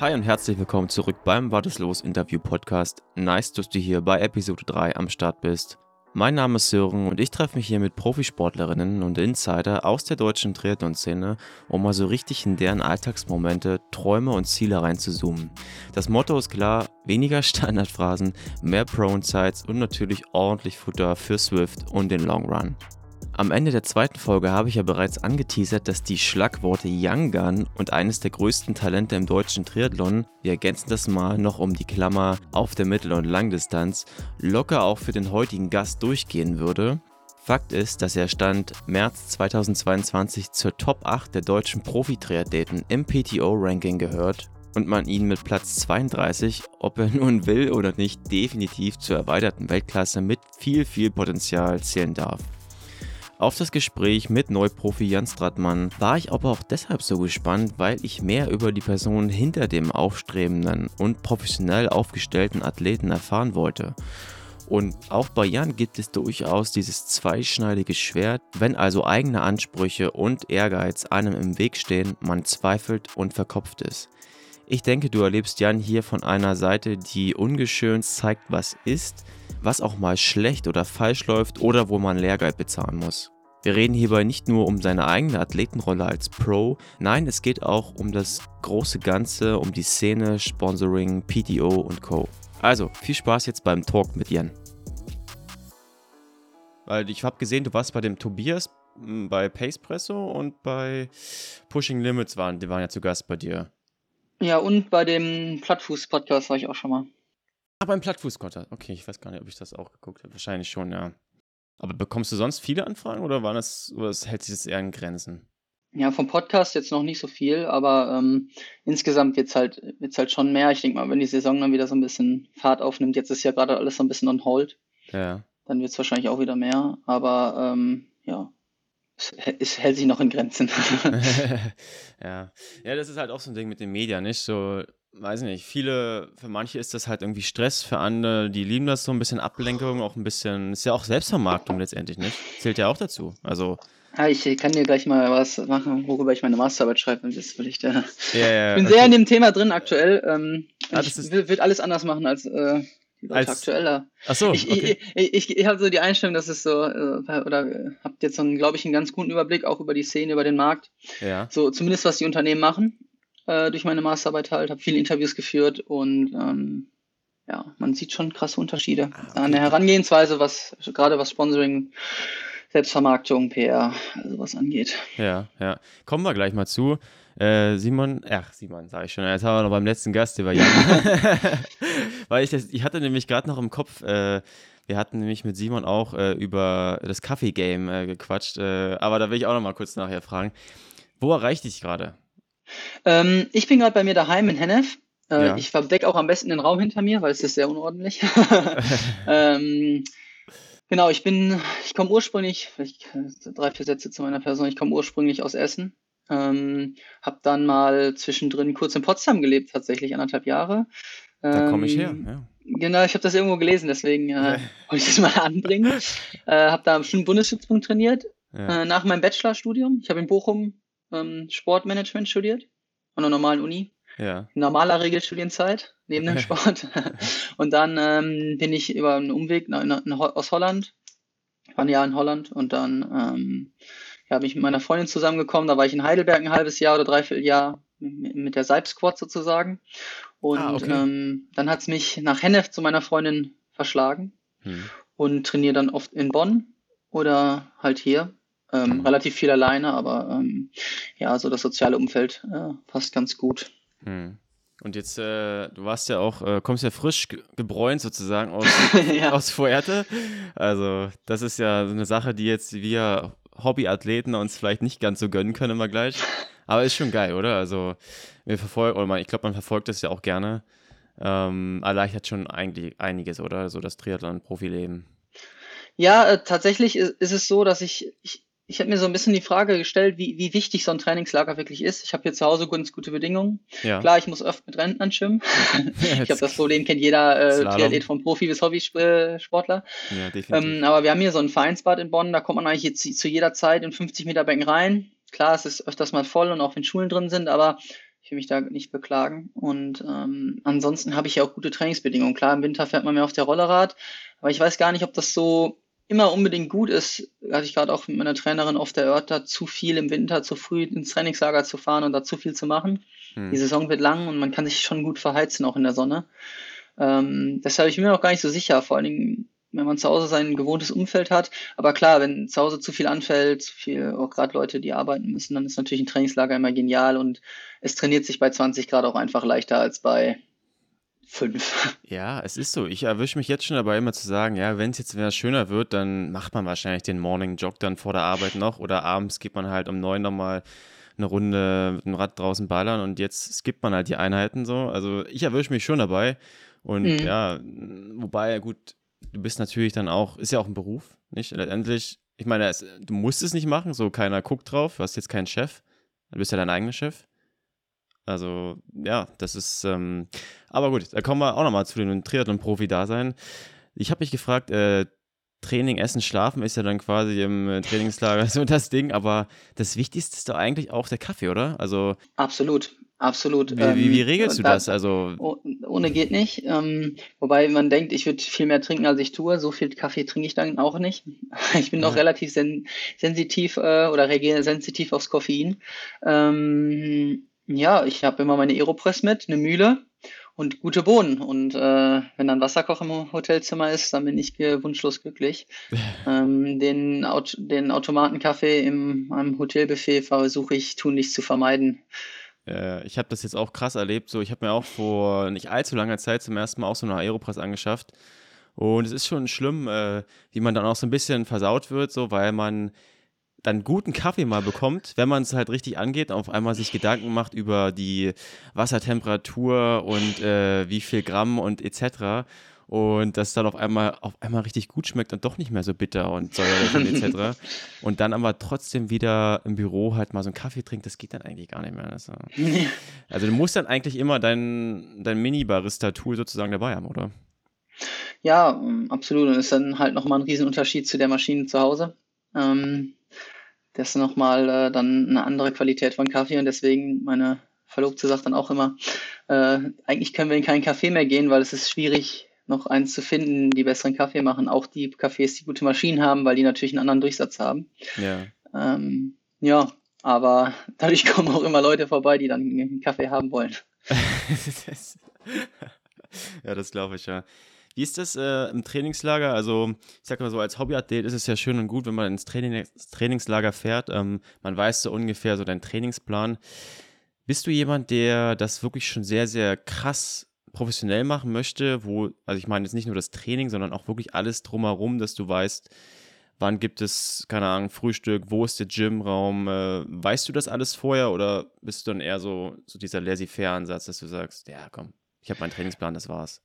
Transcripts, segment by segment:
Hi und herzlich willkommen zurück beim Warteslos Interview Podcast. Nice, dass du hier bei Episode 3 am Start bist. Mein Name ist Sören und ich treffe mich hier mit Profisportlerinnen und Insider aus der deutschen Triathlon-Szene, um mal so richtig in deren Alltagsmomente, Träume und Ziele reinzuzoomen. Das Motto ist klar, weniger Standardphrasen, mehr Pro-Insights und natürlich ordentlich Futter für Swift und den Long Run. Am Ende der zweiten Folge habe ich ja bereits angeteasert, dass die Schlagworte Young Gun und eines der größten Talente im deutschen Triathlon, wir ergänzen das mal noch um die Klammer auf der Mittel- und Langdistanz, locker auch für den heutigen Gast durchgehen würde. Fakt ist, dass er Stand März 2022 zur Top 8 der deutschen Profi-Triathleten im PTO-Ranking gehört und man ihn mit Platz 32, ob er nun will oder nicht, definitiv zur erweiterten Weltklasse mit viel, viel Potenzial zählen darf. Auf das Gespräch mit Neuprofi Jan Stratmann war ich aber auch deshalb so gespannt, weil ich mehr über die Person hinter dem aufstrebenden und professionell aufgestellten Athleten erfahren wollte. Und auch bei Jan gibt es durchaus dieses zweischneidige Schwert, wenn also eigene Ansprüche und Ehrgeiz einem im Weg stehen, man zweifelt und verkopft ist. Ich denke, du erlebst Jan hier von einer Seite, die ungeschönt zeigt, was ist, was auch mal schlecht oder falsch läuft oder wo man Lehrgeld bezahlen muss. Wir reden hierbei nicht nur um seine eigene Athletenrolle als Pro, nein, es geht auch um das große Ganze, um die Szene, Sponsoring, PTO und Co. Also, viel Spaß jetzt beim Talk mit Jan. Weil ich habe gesehen, du warst bei dem Tobias hm, bei Pacepresso und bei Pushing Limits waren, die waren ja zu Gast bei dir. Ja, und bei dem Plattfuß-Podcast war ich auch schon mal. Ah, beim Plattfuß-Podcast. Okay, ich weiß gar nicht, ob ich das auch geguckt habe. Wahrscheinlich schon, ja. Aber bekommst du sonst viele Anfragen oder war das, oder hält sich das eher in Grenzen? Ja, vom Podcast jetzt noch nicht so viel, aber ähm, insgesamt wird's halt, wird's halt schon mehr. Ich denke mal, wenn die Saison dann wieder so ein bisschen Fahrt aufnimmt, jetzt ist ja gerade alles so ein bisschen on hold, Ja. dann wird's wahrscheinlich auch wieder mehr. Aber ähm, ja, es, hält sich noch in Grenzen. ja. Ja, das ist halt auch so ein Ding mit den Medien, nicht? So, weiß nicht, viele, für manche ist das halt irgendwie Stress, für andere, die lieben das so ein bisschen Ablenkung, auch ein bisschen, ist ja auch Selbstvermarktung letztendlich, nicht? Zählt ja auch dazu. Also, ja, ich kann dir gleich mal was machen, worüber ich meine Masterarbeit schreibe. Das will ich da. ja, ja, Ich bin okay. sehr in dem Thema drin aktuell. Ähm, Ah, ich ist- will, will alles anders machen als äh, Als- aktueller. Ach so, Ich, okay. ich, ich, ich habe so die Einstellung, dass es so, äh, oder habt jetzt so einen, glaube ich, einen ganz guten Überblick auch über die Szene, über den Markt. Ja. So zumindest was die Unternehmen machen, äh, durch meine Masterarbeit halt. Habe viele Interviews geführt und ähm, ja, man sieht schon krasse Unterschiede Ah, okay. an der Herangehensweise, was gerade was Sponsoring, Selbstvermarktung, PR, also was angeht. Ja, ja. Kommen wir gleich mal zu. Äh, Simon, ach, Simon, sage ich schon. Jetzt haben wir noch beim letzten Gast über Jan. Weil ich das, ich hatte nämlich gerade noch im Kopf, äh, wir hatten nämlich mit Simon auch äh, über das Kaffee-Game äh, gequatscht, äh, aber da will ich auch noch mal kurz nachher fragen. Wo erreicht dich gerade? Ähm, ich bin gerade bei mir daheim in Hennef. Äh, Ja. Ich verdecke auch am besten den Raum hinter mir, weil es ist sehr unordentlich. ähm, genau, ich bin, ich komme ursprünglich, vielleicht äh, drei, vier Sätze zu meiner Person, ich komme ursprünglich aus Essen. Ähm, habe dann mal zwischendrin kurz in Potsdam gelebt, tatsächlich anderthalb Jahre. Da komme ich her. Ähm, Ja. Genau, ich habe das irgendwo gelesen, deswegen äh, wollte ich das mal anbringen. äh, habe da bestimmt Bundesstützpunkt trainiert, Ja. äh, nach meinem Bachelorstudium. Ich habe in Bochum ähm, Sportmanagement studiert, an einer normalen Uni ja. in normaler Regelstudienzeit neben dem Sport. und dann ähm, bin ich über einen Umweg nach, nach, nach, aus Holland, war ein Jahr in Holland und dann ähm, ja, bin ich mit meiner Freundin zusammengekommen. Da war ich in Heidelberg ein halbes Jahr oder dreiviertel Jahr mit, mit der Seib Squad sozusagen. Und Ah, okay. ähm, dann hat's mich nach Hennef zu meiner Freundin verschlagen Hm. und trainiere dann oft in Bonn oder halt hier. Ähm, Mhm. Relativ viel alleine, aber ähm, ja, so das soziale Umfeld äh, passt ganz gut. Hm. Und jetzt, äh, du warst ja auch, äh, kommst ja frisch ge gebräunt sozusagen aus, ja. aus Fuerte. Also, das ist ja so eine Sache, die jetzt wir Hobbyathleten uns vielleicht nicht ganz so gönnen können immer gleich. Aber ist schon geil, oder? Also, wir verfolgen, oder man, ich glaube, man verfolgt das ja auch gerne. Ähm, erleichtert schon eigentlich einiges, oder? So das Triathlon-Profileben. Ja, äh, tatsächlich ist, ist es so, dass ich, ich, ich habe mir so ein bisschen die Frage gestellt, wie, wie wichtig so ein Trainingslager wirklich ist. Ich habe hier zu Hause ganz gute Bedingungen. Ja. Klar, ich muss oft mit Rentnern schwimmen. ich glaube, das Problem kennt jeder äh. Triathlet vom Profi bis Hobbysportler. ja, definitiv. Ähm, aber wir haben hier so ein Vereinsbad in Bonn, da kommt man eigentlich jetzt zu, zu jeder Zeit in 50 Meter Becken rein. Klar, es ist öfters mal voll und auch wenn Schulen drin sind, aber Ich will mich da nicht beklagen. Und ähm, ansonsten habe ich ja auch gute Trainingsbedingungen. Klar, im Winter fährt man mehr auf der Rollerrad, aber ich weiß gar nicht, ob das so immer unbedingt gut ist, hatte ich gerade auch mit meiner Trainerin oft erörtert, zu viel im Winter zu früh ins Trainingslager zu fahren und da zu viel zu machen. Hm. Die Saison wird lang und man kann sich schon gut verheizen, auch in der Sonne. Ähm, deshalb ich bin mir noch gar nicht so sicher, vor allen Dingen, wenn man zu Hause sein gewohntes Umfeld hat. Aber klar, wenn zu Hause zu viel anfällt, zu viel, auch gerade Leute, die arbeiten müssen, dann ist natürlich ein Trainingslager immer genial und es trainiert sich bei 20 Grad auch einfach leichter als bei fünf. Ja, es ist so. Ich erwische mich jetzt schon dabei, immer zu sagen, ja, wenn es jetzt wieder schöner wird, dann macht man wahrscheinlich den Morning Jog dann vor der Arbeit noch oder abends geht man halt um neun nochmal eine Runde mit dem Rad draußen ballern und jetzt skippt man halt die Einheiten so. Also ich erwische mich schon dabei. Und mhm. ja, wobei, gut, du bist natürlich dann auch, ist ja auch ein Beruf, nicht? Letztendlich, ich meine, es, du musst es nicht machen, so keiner guckt drauf, du hast jetzt keinen Chef, du bist ja dein eigener Chef. Also, ja, das ist, ähm, aber gut, da kommen wir auch nochmal zu dem Triathlon-Profi-Dasein. Ich habe mich gefragt, äh, Training, Essen, Schlafen ist ja dann quasi im äh, Trainingslager so das Ding, aber das Wichtigste ist doch eigentlich auch der Kaffee, oder? Also absolut, absolut. Wie, wie, wie ähm, regelst du da, das? Also ohne geht nicht. Ähm, wobei man denkt, ich würde viel mehr trinken, als ich tue. So viel Kaffee trinke ich dann auch nicht. Ich bin ja. noch relativ sen sensitiv äh, oder reagiere sensitiv aufs Koffein. Ähm, ja, ich habe immer meine Aeropress mit, eine Mühle und gute Bohnen. Und äh, wenn dann Wasserkoch im Hotelzimmer ist, dann bin ich wunschlos glücklich. ähm, den, Aut den Automatenkaffee im einem Hotelbuffet versuche ich tunlichst zu vermeiden. Äh, ich habe das jetzt auch krass erlebt. So, ich habe mir auch vor nicht allzu langer Zeit zum ersten Mal auch so eine Aeropress angeschafft. Und es ist schon schlimm, äh, wie man dann auch so ein bisschen versaut wird, so weil man dann guten Kaffee mal bekommt, wenn man es halt richtig angeht, auf einmal sich Gedanken macht über die Wassertemperatur und äh, wie viel Gramm und etc. Und das dann auf einmal auf einmal richtig gut schmeckt und doch nicht mehr so bitter und säuerlich und etc. Und dann aber trotzdem wieder im Büro halt mal so einen Kaffee trinkt, das geht dann eigentlich gar nicht mehr. Also, also du musst dann eigentlich immer dein, dein Mini-Barista-Tool sozusagen dabei haben, oder? Ja, absolut. Und das ist dann halt nochmal ein Riesenunterschied zu der Maschine zu Hause. Ähm, das ist nochmal äh, dann eine andere Qualität von Kaffee und deswegen meine Verlobte sagt dann auch immer, äh, eigentlich können wir in keinen Kaffee mehr gehen, weil es ist schwierig, noch eins zu finden, die besseren Kaffee machen. Auch die Cafés, die gute Maschinen haben, weil die natürlich einen anderen Durchsatz haben. Ja. Ähm, ja, aber dadurch kommen auch immer Leute vorbei, die dann einen Kaffee haben wollen. ja, das glaube ich, ja. Wie ist das äh, im Trainingslager? Also, ich sag mal so, als Hobbyathlet ist es ja schön und gut, wenn man ins, Training, Trainingslager fährt. Ähm, man weiß so ungefähr so deinen Trainingsplan. Bist du jemand, der das wirklich schon sehr, sehr krass professionell machen möchte, wo, also ich meine jetzt nicht nur das Training, sondern auch wirklich alles drumherum, dass du weißt, wann gibt es, keine Ahnung, Frühstück, wo ist der Gymraum, äh, weißt du das alles vorher oder bist du dann eher so, so dieser laissez-faire-Ansatz, dass du sagst, ja komm, ich habe meinen Trainingsplan, das war's?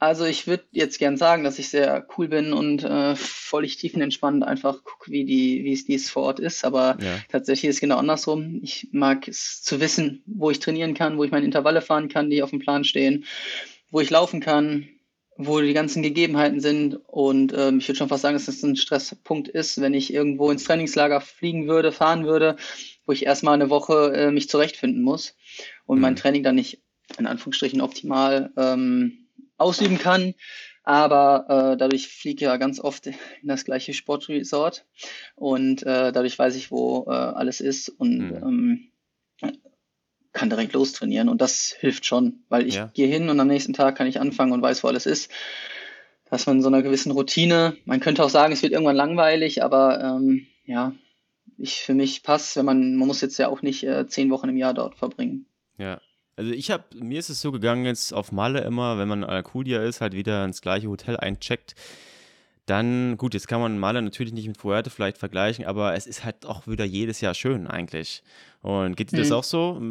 Also ich würde jetzt gern sagen, dass ich sehr cool bin und äh, völlig tiefenentspannt einfach gucke, wie die, wie es dies vor Ort ist. Aber ja. tatsächlich ist es genau andersrum. Ich mag es zu wissen, wo ich trainieren kann, wo ich meine Intervalle fahren kann, die auf dem Plan stehen, wo ich laufen kann, wo die ganzen Gegebenheiten sind. Und ähm, ich würde schon fast sagen, dass das ein Stresspunkt ist, wenn ich irgendwo ins Trainingslager fliegen würde, fahren würde, wo ich erstmal eine Woche äh, mich zurechtfinden muss und mhm. mein Training dann nicht in Anführungsstrichen optimal ähm, ausüben kann. Aber äh, dadurch fliege ich ja ganz oft in das gleiche Sportresort und äh, dadurch weiß ich, wo äh, alles ist und mhm. ähm, kann direkt lostrainieren. Und das hilft schon, weil ich ja. gehe hin und am nächsten Tag kann ich anfangen und weiß, wo alles ist. Dass man in so einer gewissen Routine, man könnte auch sagen, es wird irgendwann langweilig, aber ähm, ja, ich für mich passt, wenn man, man muss jetzt ja auch nicht äh, zehn Wochen im Jahr dort verbringen. Ja, also ich habe, mir ist es so gegangen jetzt auf Malle immer, wenn man Alcudia ist, halt wieder ins gleiche Hotel eincheckt. Dann, gut, jetzt kann man Malle natürlich nicht mit Fuerte vielleicht vergleichen, aber es ist halt auch wieder jedes Jahr schön eigentlich. Und geht dir das mhm. auch so?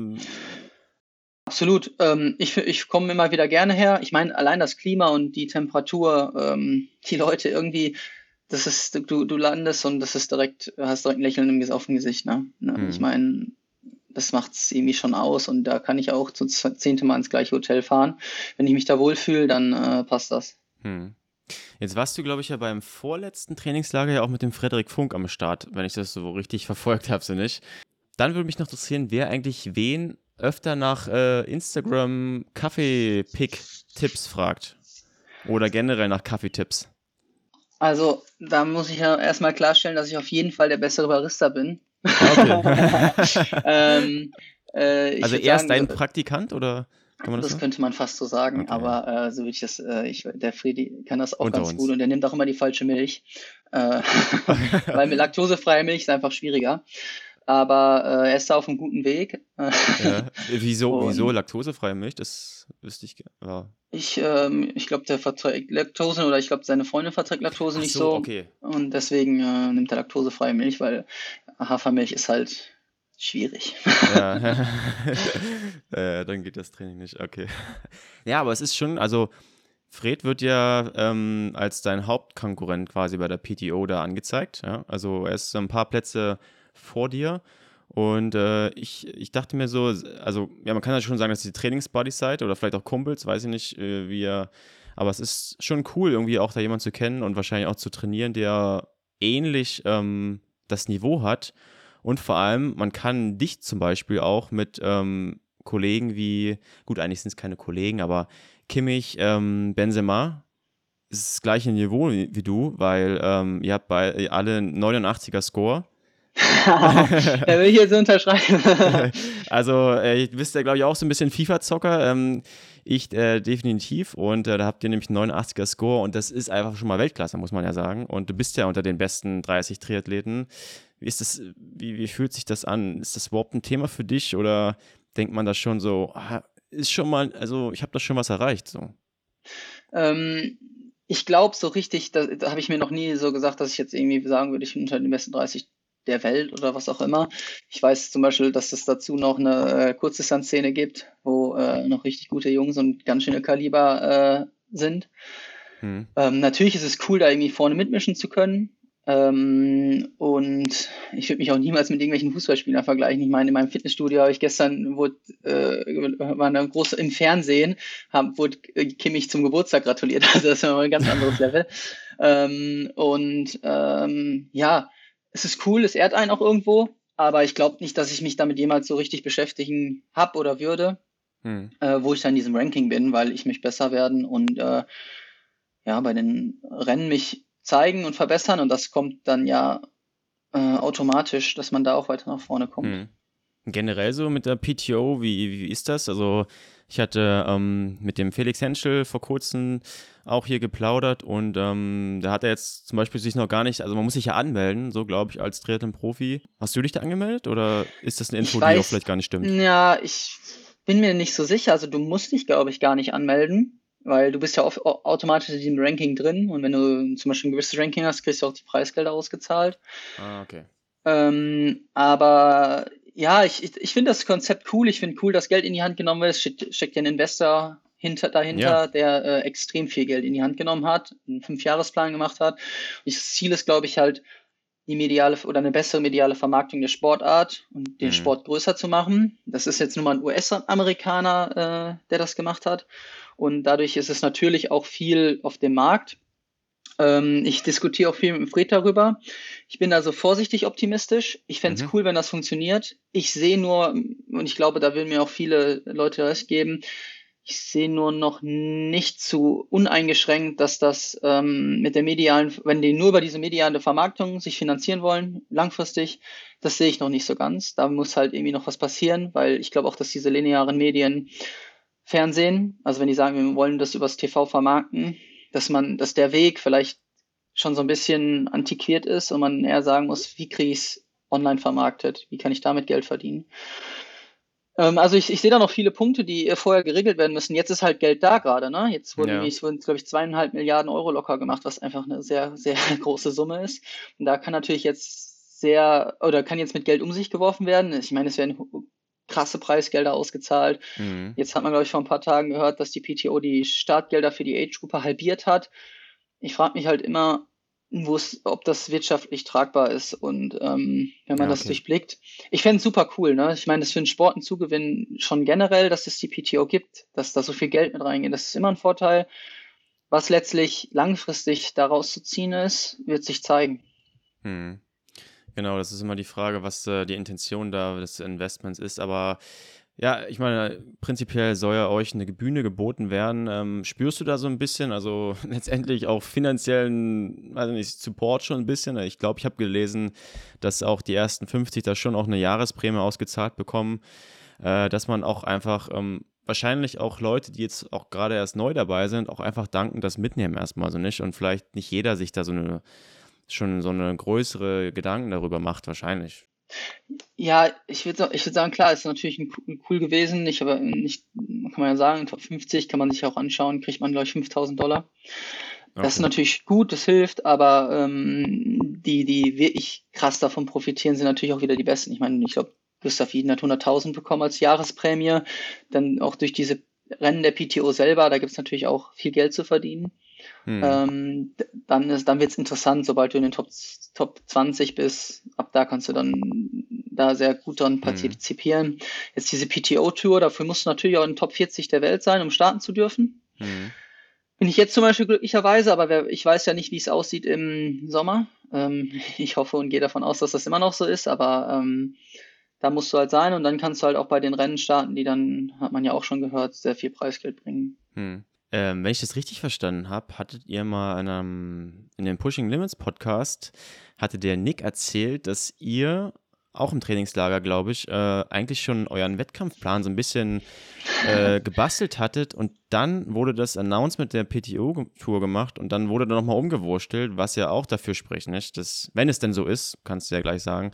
Absolut. Ähm, ich ich komme immer wieder gerne her. Ich meine, allein das Klima und die Temperatur, ähm, die Leute irgendwie, das ist, du, du landest und das ist direkt, hast direkt ein Lächeln auf dem Gesicht, ne? Mhm. Ich meine, das macht es irgendwie schon aus und da kann ich auch zum zehnte Mal ins gleiche Hotel fahren. Wenn ich mich da wohlfühle, dann äh, passt das. Hm. Jetzt warst du, glaube ich, ja beim vorletzten Trainingslager ja auch mit dem Frederik Funk am Start, wenn ich das so richtig verfolgt habe, so nicht. Dann würde mich noch interessieren, wer eigentlich wen öfter nach äh, Instagram Kaffee-Pick-Tipps fragt. Oder generell nach Kaffeetipps. Also, da muss ich ja erstmal klarstellen, dass ich auf jeden Fall der bessere Barista bin. Okay. ähm, äh, also er ist dein Praktikant oder? Kann man das, das so? könnte man fast so sagen, okay. aber äh, so würde ich das, äh, ich, der Friedi kann das auch Unter ganz uns. gut und der nimmt auch immer die falsche Milch, äh, weil mit laktosefreie Milch ist einfach schwieriger. Aber äh, er ist da auf einem guten Weg. ja. Wieso, wieso laktosefreie Milch? Das wüsste ich. Ja. Ich, ähm, ich glaube, der verträgt Laktose oder ich glaube, seine Freundin verträgt Laktose Ach nicht so. Okay. Und deswegen äh, nimmt er laktosefreie Milch, weil Hafermilch ist halt schwierig. Ja, äh, dann geht das Training nicht. Okay. Ja, aber es ist schon, also Fred wird ja ähm, als dein Hauptkonkurrent quasi bei der PTO da angezeigt. Ja? Also er ist ein paar Plätze vor dir. Und äh, ich, ich dachte mir so, also ja, man kann ja schon sagen, dass ihr Trainingsbuddies seid oder vielleicht auch Kumpels, weiß ich nicht, äh, wie ihr, aber es ist schon cool, irgendwie auch da jemanden zu kennen und wahrscheinlich auch zu trainieren, der ähnlich ähm, das Niveau hat. Und vor allem, man kann dich zum Beispiel auch mit ähm, Kollegen wie, gut, eigentlich sind es keine Kollegen, aber Kimmich, ähm, Benzema, ist das gleiche Niveau wie, wie du, weil ähm, ihr habt bei alle 89er Score. Da will ich jetzt unterschreiben. also, äh, ihr wisst ja, glaube ich, auch so ein bisschen FIFA-Zocker. Ähm, ich äh, definitiv. Und äh, da habt ihr nämlich 89er Score und das ist einfach schon mal Weltklasse, muss man ja sagen. Und du bist ja unter den besten 30 Triathleten. Wie ist das, wie, wie fühlt sich das an? Ist das überhaupt ein Thema für dich oder denkt man da schon so, ah, ist schon mal, also ich habe da schon was erreicht? So? Ähm, ich glaube, so richtig, da, da habe ich mir noch nie so gesagt, dass ich jetzt irgendwie sagen würde, ich bin unter den besten 30 der Welt oder was auch immer. Ich weiß zum Beispiel, dass es dazu noch eine äh, Kurzdistanzszene gibt, wo äh, noch richtig gute Jungs und ganz schöne Kaliber äh, sind. Hm. Ähm, natürlich ist es cool, da irgendwie vorne mitmischen zu können. Ähm, und ich würde mich auch niemals mit irgendwelchen Fußballspielern vergleichen. Ich meine, in meinem Fitnessstudio habe ich gestern, wurde, äh, war eine große, im Fernsehen, hab, wurde Kimmich zum Geburtstag gratuliert. Also das ist ein ganz anderes Level. Ähm, und ähm, ja, es ist cool, es ehrt einen auch irgendwo, aber ich glaube nicht, dass ich mich damit jemals so richtig beschäftigen hab oder würde, hm. äh, wo ich dann in diesem Ranking bin, weil ich mich besser werden und äh, ja, bei den Rennen mich zeigen und verbessern und das kommt dann ja äh, automatisch, dass man da auch weiter nach vorne kommt. Hm. Generell so mit der PTO, wie, wie ist das? Also ich hatte ähm, mit dem Felix Henschel vor kurzem auch hier geplaudert und ähm, da hat er jetzt zum Beispiel sich noch gar nicht, also man muss sich ja anmelden, so glaube ich, als Triathlon-Profi. Hast du dich da angemeldet oder ist das eine Info, weiß, die auch vielleicht gar nicht stimmt? Ja, ich bin mir nicht so sicher. Also du musst dich, glaube ich, gar nicht anmelden, weil du bist ja auf, automatisch in diesem Ranking drin und wenn du zum Beispiel ein gewisses Ranking hast, kriegst du auch die Preisgelder ausgezahlt. Ah, okay. Ähm, aber ja, ich, ich, ich finde das Konzept cool. Ich finde cool, dass Geld in die Hand genommen wird. Es steckt, steckt ja ein Investor hinter, dahinter, ja. der äh, extrem viel Geld in die Hand genommen hat, einen Fünfjahresplan gemacht hat. Und das Ziel ist, glaube ich, halt, die mediale oder eine bessere mediale Vermarktung der Sportart und den mhm. Sport größer zu machen. Das ist jetzt nur mal ein US-Amerikaner, äh, der das gemacht hat. Und dadurch ist es natürlich auch viel auf dem Markt. Ähm, ich diskutiere auch viel mit dem Fred darüber. Ich bin also vorsichtig optimistisch. Ich fände es mhm. cool, wenn das funktioniert. Ich sehe nur, und ich glaube, da würden mir auch viele Leute recht geben, ich sehe nur noch nicht zu uneingeschränkt, dass das ähm, mit der medialen, wenn die nur über diese mediale Vermarktung sich finanzieren wollen, langfristig, das sehe ich noch nicht so ganz. Da muss halt irgendwie noch was passieren, weil ich glaube auch, dass diese linearen Medien Fernsehen, also wenn die sagen, wir wollen das übers TV vermarkten, dass man, dass der Weg vielleicht schon so ein bisschen antiquiert ist und man eher sagen muss, wie kriege ich es online vermarktet, wie kann ich damit Geld verdienen. Ähm, also ich, ich sehe da noch viele Punkte, die vorher geregelt werden müssen. Jetzt ist halt Geld da gerade, ne? Jetzt wurden, ja. wurden glaube ich, zweieinhalb Milliarden Euro locker gemacht, was einfach eine sehr, sehr große Summe ist. Und da kann natürlich jetzt sehr, oder kann jetzt mit Geld um sich geworfen werden. Ich meine, es werden krasse Preisgelder ausgezahlt. Mhm. Jetzt hat man, glaube ich, vor ein paar Tagen gehört, dass die PTO die Startgelder für die Age-Gruppe halbiert hat. Ich frage mich halt immer, wo es, ob das wirtschaftlich tragbar ist und ähm, wenn man ja, okay. das durchblickt. Ich fände es super cool, ne? Ich meine, das für den Sport ein Zugewinn schon generell, dass es die PTO gibt, dass da so viel Geld mit reingeht, das ist immer ein Vorteil. Was letztlich langfristig daraus zu ziehen ist, wird sich zeigen. Hm. Genau, das ist immer die Frage, was äh, die Intention da des Investments ist. Aber Ja, ich meine, prinzipiell soll ja euch eine Bühne geboten werden. Ähm, spürst du da so ein bisschen, also letztendlich auch finanziellen, also nicht, Support schon ein bisschen? Ich glaube, ich habe gelesen, dass auch die ersten 50 da schon auch eine Jahresprämie ausgezahlt bekommen, äh, dass man auch einfach ähm, wahrscheinlich auch Leute, die jetzt auch gerade erst neu dabei sind, auch einfach danken, das mitnehmen erstmal so nicht und vielleicht nicht jeder sich da so eine schon so eine größere Gedanken darüber macht, wahrscheinlich. Ja, ich würde ich würd sagen, klar, ist natürlich ein, ein cool gewesen. Ich aber nicht, kann man ja sagen, Top 50 kann man sich auch anschauen, kriegt man, glaube ich, 5000 Dollar. Okay. Das ist natürlich gut, das hilft, aber ähm, die, die wirklich krass davon profitieren, sind natürlich auch wieder die Besten. Ich meine, ich glaube, Gustav Iden hat 100.000 bekommen als Jahresprämie. Dann auch durch diese Rennen der PTO selber, da gibt es natürlich auch viel Geld zu verdienen. Hm. Ähm, dann ist, dann wird es interessant, sobald du in den Top, Top 20 bist. Ab da kannst du dann da sehr gut dran hm. partizipieren. Hm. Jetzt diese PTO-Tour, dafür musst du natürlich auch in den Top 40 der Welt sein, um starten zu dürfen. Hm. Bin ich jetzt zum Beispiel glücklicherweise, aber wer, ich weiß ja nicht, wie es aussieht im Sommer. Ähm, ich hoffe und gehe davon aus, dass das immer noch so ist, aber ähm, da musst du halt sein und dann kannst du halt auch bei den Rennen starten, die dann, hat man ja auch schon gehört, sehr viel Preisgeld bringen. Hm. Ähm, wenn ich das richtig verstanden habe, hattet ihr mal in, einem, in dem Pushing Limits Podcast, hatte der Nick erzählt, dass ihr auch im Trainingslager, glaube ich, äh, eigentlich schon euren Wettkampfplan so ein bisschen äh, gebastelt hattet und dann wurde das Announcement der PTO-Tour gemacht und dann wurde da nochmal umgewurstelt, was ja auch dafür spricht, nicht? Dass, wenn es denn so ist, kannst du ja gleich sagen,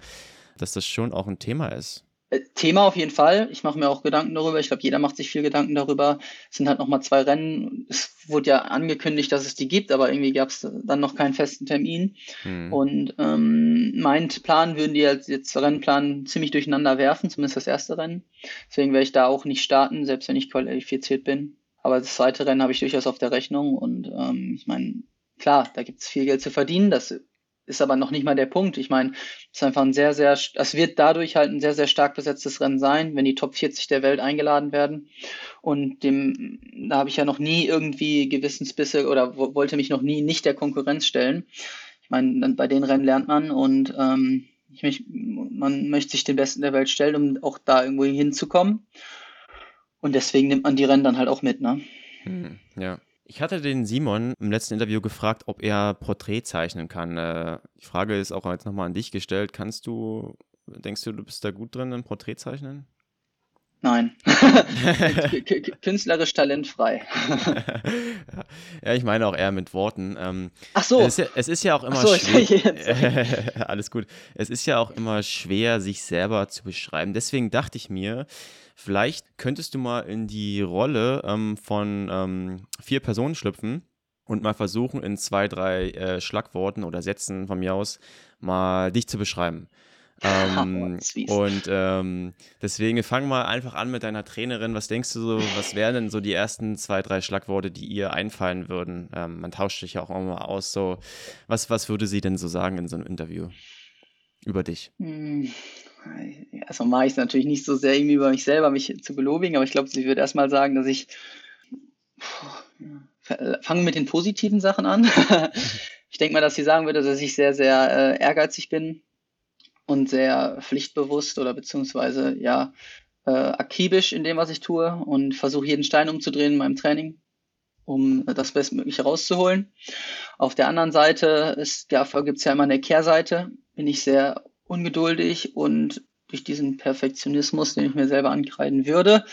dass das schon auch ein Thema ist. Äh, Thema auf jeden Fall. Ich mache mir auch Gedanken darüber. Ich glaube, jeder macht sich viel Gedanken darüber. Es sind halt nochmal zwei Rennen. Es wurde ja angekündigt, dass es die gibt, aber irgendwie gab es dann noch keinen festen Termin. Hm. Und ähm, mein Plan würden die jetzt, jetzt Rennplan ziemlich durcheinander werfen, zumindest das erste Rennen. Deswegen werde ich da auch nicht starten, selbst wenn ich qualifiziert bin. Aber das zweite Rennen habe ich durchaus auf der Rechnung und ähm, ich meine, klar, da gibt es viel Geld zu verdienen. Das ist aber noch nicht mal der Punkt. Ich meine, es ist einfach ein sehr, sehr, es wird dadurch halt ein sehr, sehr stark besetztes Rennen sein, wenn die Top 40 der Welt eingeladen werden. Und dem, da habe ich ja noch nie irgendwie Gewissensbisse oder wollte mich noch nie nicht der Konkurrenz stellen. Ich meine, bei den Rennen lernt man und ähm, ich mich, man möchte sich den Besten der Welt stellen, um auch da irgendwo hinzukommen. Und deswegen nimmt man die Rennen dann halt auch mit, ne? Hm, ja. Ich hatte den Simon im letzten Interview gefragt, ob er Porträt zeichnen kann. Äh, die Frage ist auch jetzt nochmal an dich gestellt. Kannst du, denkst du, du bist da gut drin im Porträtzeichnen? Nein. Künstlerisch talentfrei. ja, ich meine auch eher mit Worten. Ähm, Ach so. Es ist ja, es ist ja auch immer so, schwer. Alles gut. Es ist ja auch immer schwer, sich selber zu beschreiben. Deswegen dachte ich mir, Vielleicht könntest du mal in die Rolle ähm, von ähm, vier Personen schlüpfen und mal versuchen, in zwei, drei äh, Schlagworten oder Sätzen von mir aus mal dich zu beschreiben. Ähm, oh, und ähm, deswegen fang mal einfach an mit deiner Trainerin. Was denkst du so, was wären denn so die ersten zwei, drei Schlagworte, die ihr einfallen würden? Ähm, man tauscht sich ja auch immer mal aus. So, was, was würde sie denn so sagen in so einem Interview über dich? Hm, also mache ich es natürlich nicht so sehr irgendwie über mich selber, mich zu belobigen, aber ich glaube, sie würde erstmal sagen, dass ich fange mit den positiven Sachen an. ich denke mal, dass sie sagen würde, dass ich sehr, sehr äh, ehrgeizig bin und sehr pflichtbewusst oder beziehungsweise ja äh, akribisch in dem, was ich tue und versuche jeden Stein umzudrehen in meinem Training, um das Bestmögliche rauszuholen. Auf der anderen Seite ist, ja, gibt es ja immer eine Kehrseite. Bin ich sehr ungeduldig und durch diesen Perfektionismus, den ich mir selber ankreiden würde,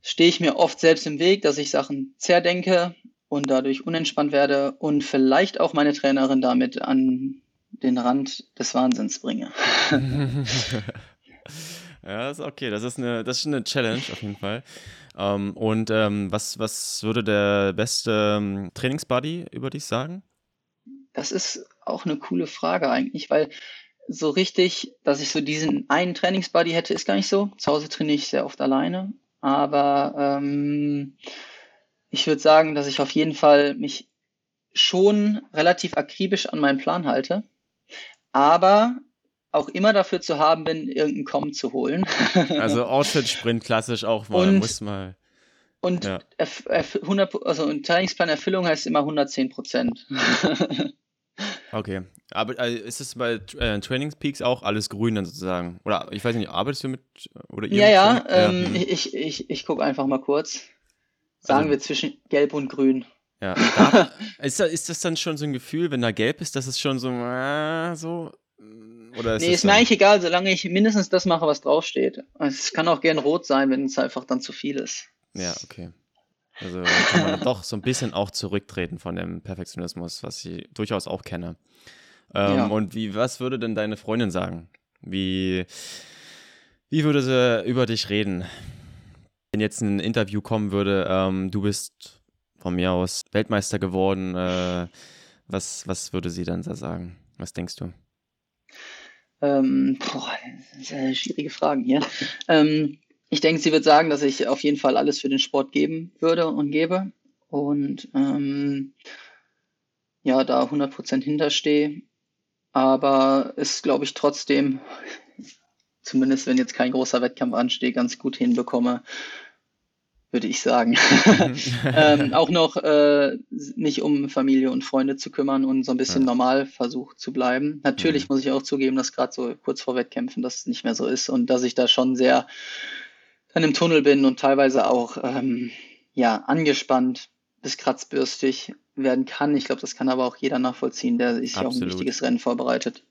stehe ich mir oft selbst im Weg, dass ich Sachen zerdenke und dadurch unentspannt werde und vielleicht auch meine Trainerin damit an den Rand des Wahnsinns bringe. ja, ist okay. Das ist eine, das ist eine Challenge auf jeden Fall. Ähm, und ähm, was, was würde der beste ähm, Trainingsbuddy über dich sagen? Das ist auch eine coole Frage eigentlich, weil so richtig, dass ich so diesen einen Trainingsbuddy hätte, ist gar nicht so. Zu Hause trainiere ich sehr oft alleine. Aber ähm, ich würde sagen, dass ich auf jeden Fall mich schon relativ akribisch an meinen Plan halte. Aber auch immer dafür zu haben bin, irgendeinen Com zu holen. also Outfit-Sprint klassisch auch mal, und, muss mal. Und ja. 100, also ein Trainingsplan Erfüllung heißt immer 110 Prozent. Okay. Aber also ist es bei äh, Trainingspeaks auch alles grün dann sozusagen? Oder ich weiß nicht, arbeitest du mit oder ihr Ja, ja, ähm, ja. ich, ich, ich gucke einfach mal kurz. Sagen also, wir zwischen gelb und grün. Ja. Da, ist, das, ist das dann schon so ein Gefühl, wenn da gelb ist, dass es schon so, äh, so oder ist nee, ist mir eigentlich egal, solange ich mindestens das mache, was draufsteht. Es kann auch gern rot sein, wenn es einfach dann zu viel ist. Ja, okay. Also kann man doch so ein bisschen auch zurücktreten von dem Perfektionismus, was ich durchaus auch kenne. Ähm, ja. Und wie, was würde denn deine Freundin sagen? Wie, wie würde sie über dich reden? Wenn jetzt ein Interview kommen würde, ähm, du bist von mir aus Weltmeister geworden, äh, was, was würde sie dann da sagen? Was denkst du? Ähm, boah, sehr schwierige Fragen hier. Ähm, ich denke, sie wird sagen, dass ich auf jeden Fall alles für den Sport geben würde und gebe. Und ähm, ja, da 100% hinterstehe. Aber es, glaube ich, trotzdem, zumindest wenn jetzt kein großer Wettkampf ansteht, ganz gut hinbekomme, würde ich sagen. ähm, auch noch äh, mich um Familie und Freunde zu kümmern und so ein bisschen ja. normal versucht zu bleiben. Natürlich mhm. muss ich auch zugeben, dass gerade so kurz vor Wettkämpfen das nicht mehr so ist und dass ich da schon sehr dann im Tunnel bin und teilweise auch ähm, ja angespannt bis kratzbürstig werden kann. Ich glaube, das kann aber auch jeder nachvollziehen, der sich Absolut. auf ein wichtiges Rennen vorbereitet.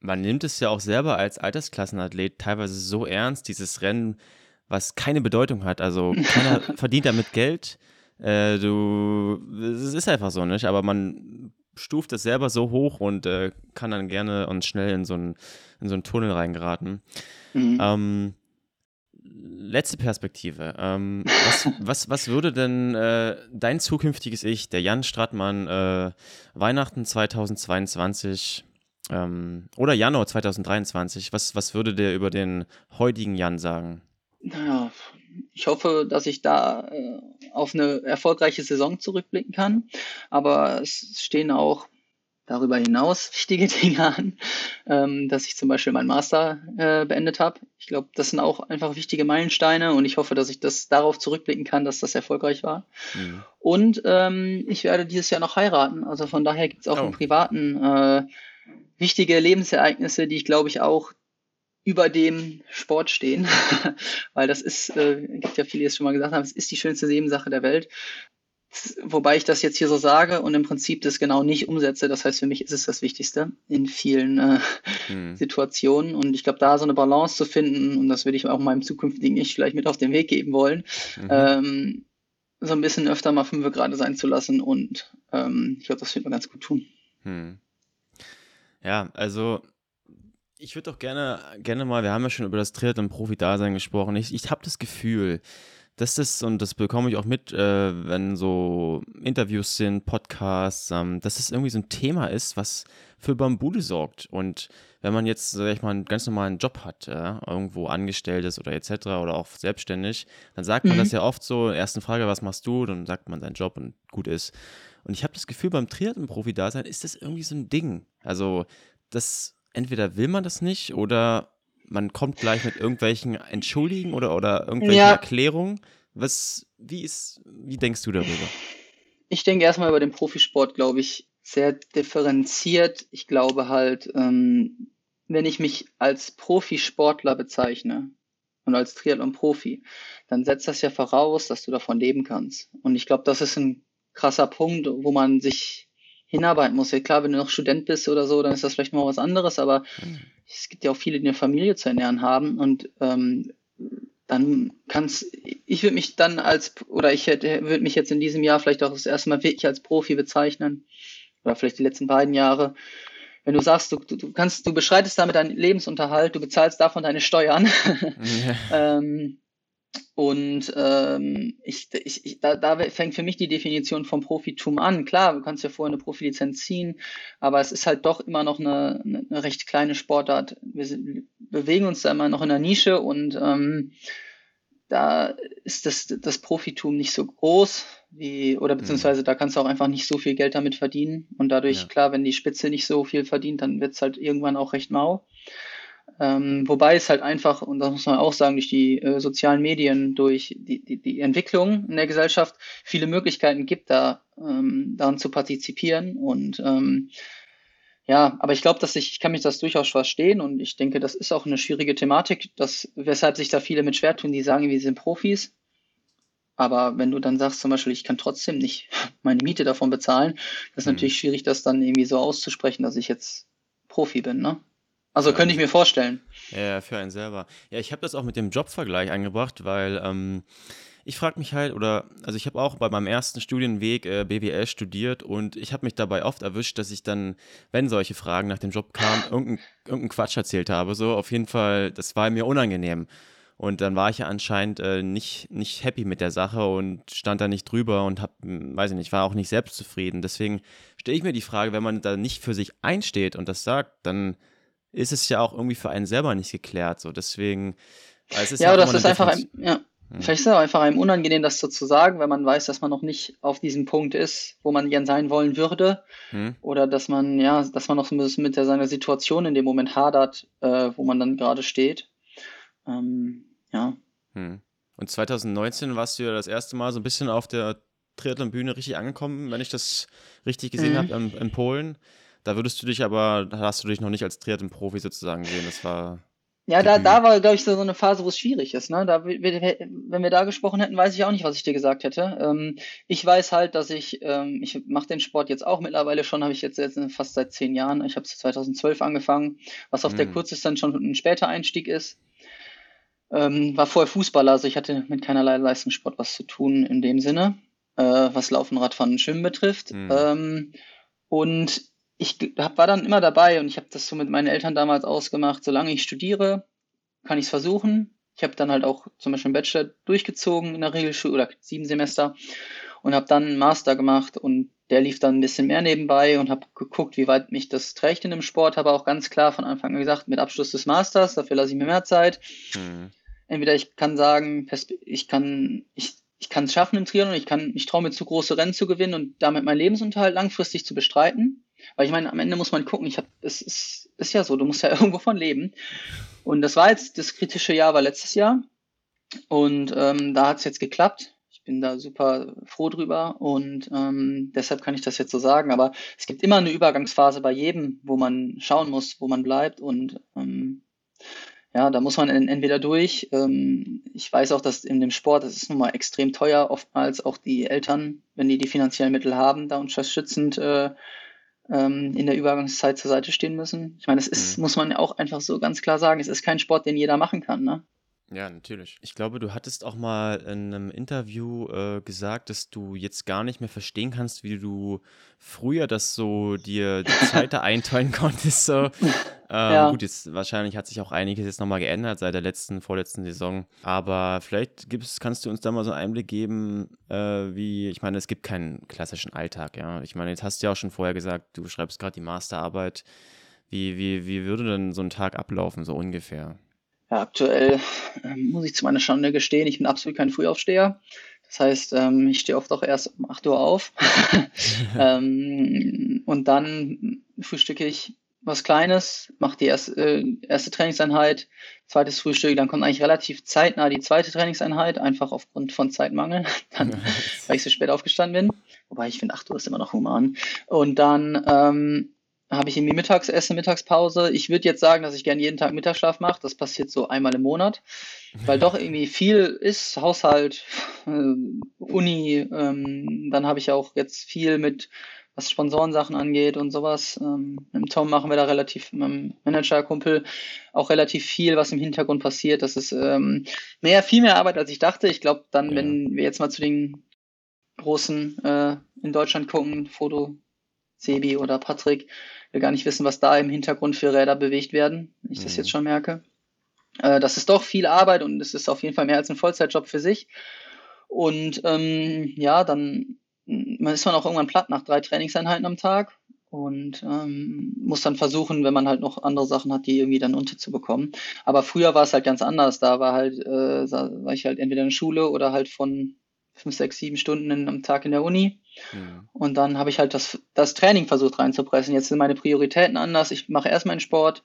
Man nimmt es ja auch selber als Altersklassenathlet teilweise so ernst, dieses Rennen was keine Bedeutung hat. Also keiner verdient damit Geld. Äh, du, es ist einfach so, nicht? Aber man stuft es selber so hoch und äh, kann dann gerne und schnell in so einen, in so einen Tunnel reingeraten. Mhm. Ähm, letzte Perspektive. Ähm, was, was, was würde denn äh, dein zukünftiges Ich, der Jan Strattmann, äh, Weihnachten 2022 ähm, oder Januar 2023, was, was würde der über den heutigen Jan sagen? Naja, ich hoffe, dass ich da äh, auf eine erfolgreiche Saison zurückblicken kann. Aber es stehen auch darüber hinaus wichtige Dinge an, ähm, dass ich zum Beispiel meinen Master äh, beendet habe. Ich glaube, das sind auch einfach wichtige Meilensteine und ich hoffe, dass ich das darauf zurückblicken kann, dass das erfolgreich war. Mhm. Und ähm, ich werde dieses Jahr noch heiraten. Also von daher gibt es auch oh. im Privaten äh, wichtige Lebensereignisse, die ich glaube ich auch über dem Sport stehen, weil das ist, äh, gibt ja viele, die es schon mal gesagt haben, es ist die schönste Nebensache der Welt. Wobei ich das jetzt hier so sage und im Prinzip das genau nicht umsetze. Das heißt, für mich ist es das Wichtigste in vielen äh, hm. Situationen. Und ich glaube, da so eine Balance zu finden, und das würde ich auch meinem zukünftigen Ich vielleicht mit auf den Weg geben wollen, mhm. ähm, so ein bisschen öfter mal fünf gerade sein zu lassen. Und ähm, ich glaube, das wird man ganz gut tun. Hm. Ja, also ich würde doch gerne, gerne mal, wir haben ja schon über das Triathlon-Profi-Dasein gesprochen. Ich, ich habe das Gefühl, dass das, und das bekomme ich auch mit, äh, wenn so Interviews sind, Podcasts, ähm, dass das irgendwie so ein Thema ist, was für Bambude sorgt. Und wenn man jetzt, sag ich mal, einen ganz normalen Job hat, ja, irgendwo angestellt ist oder etc. oder auch selbstständig, dann sagt man mhm. das ja oft so, ersten Frage, was machst du? Dann sagt man seinen Job und gut ist. Und ich habe das Gefühl, beim Triathlon-Profi-Dasein ist das irgendwie so ein Ding. Also, das entweder will man das nicht oder man kommt gleich mit irgendwelchen Entschuldigen oder, oder irgendwelchen ja. Erklärungen. Was, wie ist, wie denkst du darüber? Ich denke erstmal über den Profisport, glaube ich, sehr differenziert. Ich glaube halt, ähm, wenn ich mich als Profisportler bezeichne und als Triathlon-Profi, dann setzt das ja voraus, dass du davon leben kannst. Und ich glaube, das ist ein krasser Punkt, wo man sich hinarbeiten muss. Ja klar, wenn du noch Student bist oder so, dann ist das vielleicht mal was anderes, aber mhm. es gibt ja auch viele, die eine Familie zu ernähren haben und ähm, dann kannst ich würde mich dann als oder ich hätte würde mich jetzt in diesem Jahr vielleicht auch das erste Mal wirklich als Profi bezeichnen oder vielleicht die letzten beiden Jahre. Wenn du sagst, du, du kannst, du beschreitest damit deinen Lebensunterhalt, du bezahlst davon deine Steuern, ja. ähm, und ähm, ich, ich, ich, da, da fängt für mich die Definition vom Profitum an. Klar, du kannst ja vorher eine Profilizenz ziehen, aber es ist halt doch immer noch eine, eine recht kleine Sportart. Wir sind, bewegen uns da immer noch in der Nische und ähm, da ist das, das Profitum nicht so groß wie, oder beziehungsweise mhm. da kannst du auch einfach nicht so viel Geld damit verdienen. Und dadurch, ja. klar, wenn die Spitze nicht so viel verdient, dann wird's halt irgendwann auch recht mau. Ähm, wobei es halt einfach, und das muss man auch sagen, durch die äh, sozialen Medien, durch die, die, die Entwicklung in der Gesellschaft viele Möglichkeiten gibt, da ähm, daran zu partizipieren. Und ähm, ja, aber ich glaube, dass ich, ich kann mich das durchaus verstehen und ich denke, das ist auch eine schwierige Thematik, dass, weshalb sich da viele mit schwer tun, die sagen, wir sind Profis. Aber wenn du dann sagst, zum Beispiel, ich kann trotzdem nicht meine Miete davon bezahlen, das ist mhm. natürlich schwierig, das dann irgendwie so auszusprechen, dass ich jetzt Profi bin, ne? Also könnte ich mir vorstellen. Ja, für einen selber. Ja, ich habe das auch mit dem Jobvergleich eingebracht, weil ähm, ich frage mich halt, oder, also ich habe auch bei meinem ersten Studienweg äh, BWL studiert und ich habe mich dabei oft erwischt, dass ich dann, wenn solche Fragen nach dem Job kamen, irgendeinen irgendein Quatsch erzählt habe. So, auf jeden Fall, das war mir unangenehm. Und dann war ich ja anscheinend äh, nicht, nicht happy mit der Sache und stand da nicht drüber und hab, hm, weiß ich nicht, war auch nicht selbstzufrieden. Deswegen stelle ich mir die Frage, wenn man da nicht für sich einsteht und das sagt, dann ist es ja auch irgendwie für einen selber nicht geklärt. So, deswegen. ja, ja das ist einfach ein, ja, hm. Vielleicht ist es auch einfach einem unangenehm, das so zu sagen, wenn man weiß, dass man noch nicht auf diesem Punkt ist, wo man gern sein wollen würde. Hm. Oder dass man, ja, dass man noch so ein bisschen mit der, seiner Situation in dem Moment hadert, äh, wo man dann gerade steht. Ähm, ja. Hm. Und 2019 warst du ja das erste Mal so ein bisschen auf der Triathlon-Bühne richtig angekommen, wenn ich das richtig gesehen mhm. habe, in, in, Polen. Da würdest du dich aber, da hast du dich noch nicht als Triathlon-Profi sozusagen gesehen. Das war ja, da, da war, glaube ich, so eine Phase, wo es schwierig ist. Ne? Da, wenn wir da gesprochen hätten, weiß ich auch nicht, was ich dir gesagt hätte. Ähm, ich weiß halt, dass ich, ähm, ich mache den Sport jetzt auch mittlerweile schon, habe ich jetzt, jetzt fast seit zehn Jahren. Ich habe 2012 angefangen, was auf mhm. der Kurzdistanz schon ein später Einstieg ist. Ähm, war vorher Fußballer, also ich hatte mit keinerlei Leistungssport was zu tun in dem Sinne, äh, was Laufen, Radfahren und Schwimmen betrifft. Mhm. Ähm, und ich hab, war dann immer dabei und ich habe das so mit meinen Eltern damals ausgemacht, solange ich studiere, kann ich es versuchen. Ich habe dann halt auch zum Beispiel einen Bachelor durchgezogen in der Regelschule oder sieben Semester und habe dann einen Master gemacht und der lief dann ein bisschen mehr nebenbei und habe geguckt, wie weit mich das trägt in dem Sport. Habe auch ganz klar von Anfang an gesagt, mit Abschluss des Masters, dafür lasse ich mir mehr Zeit. Mhm. Entweder ich kann sagen, ich kann, ich, ich kann es schaffen im Triathlon, ich kann, ich traue mir zu große Rennen zu gewinnen und damit meinen Lebensunterhalt langfristig zu bestreiten. Weil ich meine, am Ende muss man gucken, ich habe, es ist, ist ja so, du musst ja irgendwo von leben. Und das war jetzt, das kritische Jahr war letztes Jahr. Und ähm, da hat es jetzt geklappt. Ich bin da super froh drüber und ähm, deshalb kann ich das jetzt so sagen. Aber es gibt immer eine Übergangsphase bei jedem, wo man schauen muss, wo man bleibt. Und ähm, ja, da muss man entweder durch. Ähm, ich weiß auch, dass in dem Sport, das ist nun mal extrem teuer, oftmals auch die Eltern, wenn die die finanziellen Mittel haben, da unterstützend äh, ähm, in der Übergangszeit zur Seite stehen müssen. Ich meine, es ist, mhm. muss man ja auch einfach so ganz klar sagen, es ist kein Sport, den jeder machen kann, ne? Ja, natürlich. Ich glaube, du hattest auch mal in einem Interview äh, gesagt, dass du jetzt gar nicht mehr verstehen kannst, wie du früher das so dir die Zeit da einteilen konntest. So. Ähm, ja. Gut, jetzt wahrscheinlich hat sich auch einiges jetzt nochmal geändert seit der letzten, vorletzten Saison. Aber vielleicht gibt's, kannst du uns da mal so einen Einblick geben, äh, wie, ich meine, es gibt keinen klassischen Alltag, ja. Ich meine, jetzt hast du ja auch schon vorher gesagt, du schreibst gerade die Masterarbeit. Wie, wie, wie würde denn so ein Tag ablaufen, so ungefähr? Ja, aktuell äh, muss ich zu meiner Schande gestehen, ich bin absolut kein Frühaufsteher. Das heißt, ähm, ich stehe oft auch erst um 8 Uhr auf. ähm, und dann frühstücke ich was Kleines, mache die erste, äh, erste Trainingseinheit, zweites Frühstück, dann kommt eigentlich relativ zeitnah die zweite Trainingseinheit, einfach aufgrund von Zeitmangel, dann, weil ich so spät aufgestanden bin. Wobei ich finde, 8 Uhr ist immer noch human. Und dann ähm, habe ich irgendwie Mittagsessen, Mittagspause. Ich würde jetzt sagen, dass ich gerne jeden Tag Mittagsschlaf mache. Das passiert so einmal im Monat, weil doch irgendwie viel ist. Haushalt, äh, Uni, ähm, dann habe ich auch jetzt viel mit, was Sponsorensachen angeht und sowas. Ähm, mit Tom machen wir da relativ, mit meinem Manager-Kumpel, auch relativ viel, was im Hintergrund passiert. Das ist ähm, mehr, viel mehr Arbeit, als ich dachte. Ich glaube, dann, ja. wenn wir jetzt mal zu den großen äh, in Deutschland gucken, Foto, Sebi oder Patrick, will gar nicht wissen, was da im Hintergrund für Räder bewegt werden, wenn ich mhm. das jetzt schon merke. Äh, das ist doch viel Arbeit und es ist auf jeden Fall mehr als ein Vollzeitjob für sich. Und ähm, ja, dann ist man auch irgendwann platt nach drei Trainingseinheiten am Tag und ähm, muss dann versuchen, wenn man halt noch andere Sachen hat, die irgendwie dann unterzubekommen. Aber früher war es halt ganz anders. Da war halt, äh, war ich halt entweder in der Schule oder halt von fünf, sechs, sieben Stunden in, am Tag in der Uni. Mhm. Und dann habe ich halt das, das Training versucht reinzupressen. Jetzt sind meine Prioritäten anders. Ich mache erst meinen Sport,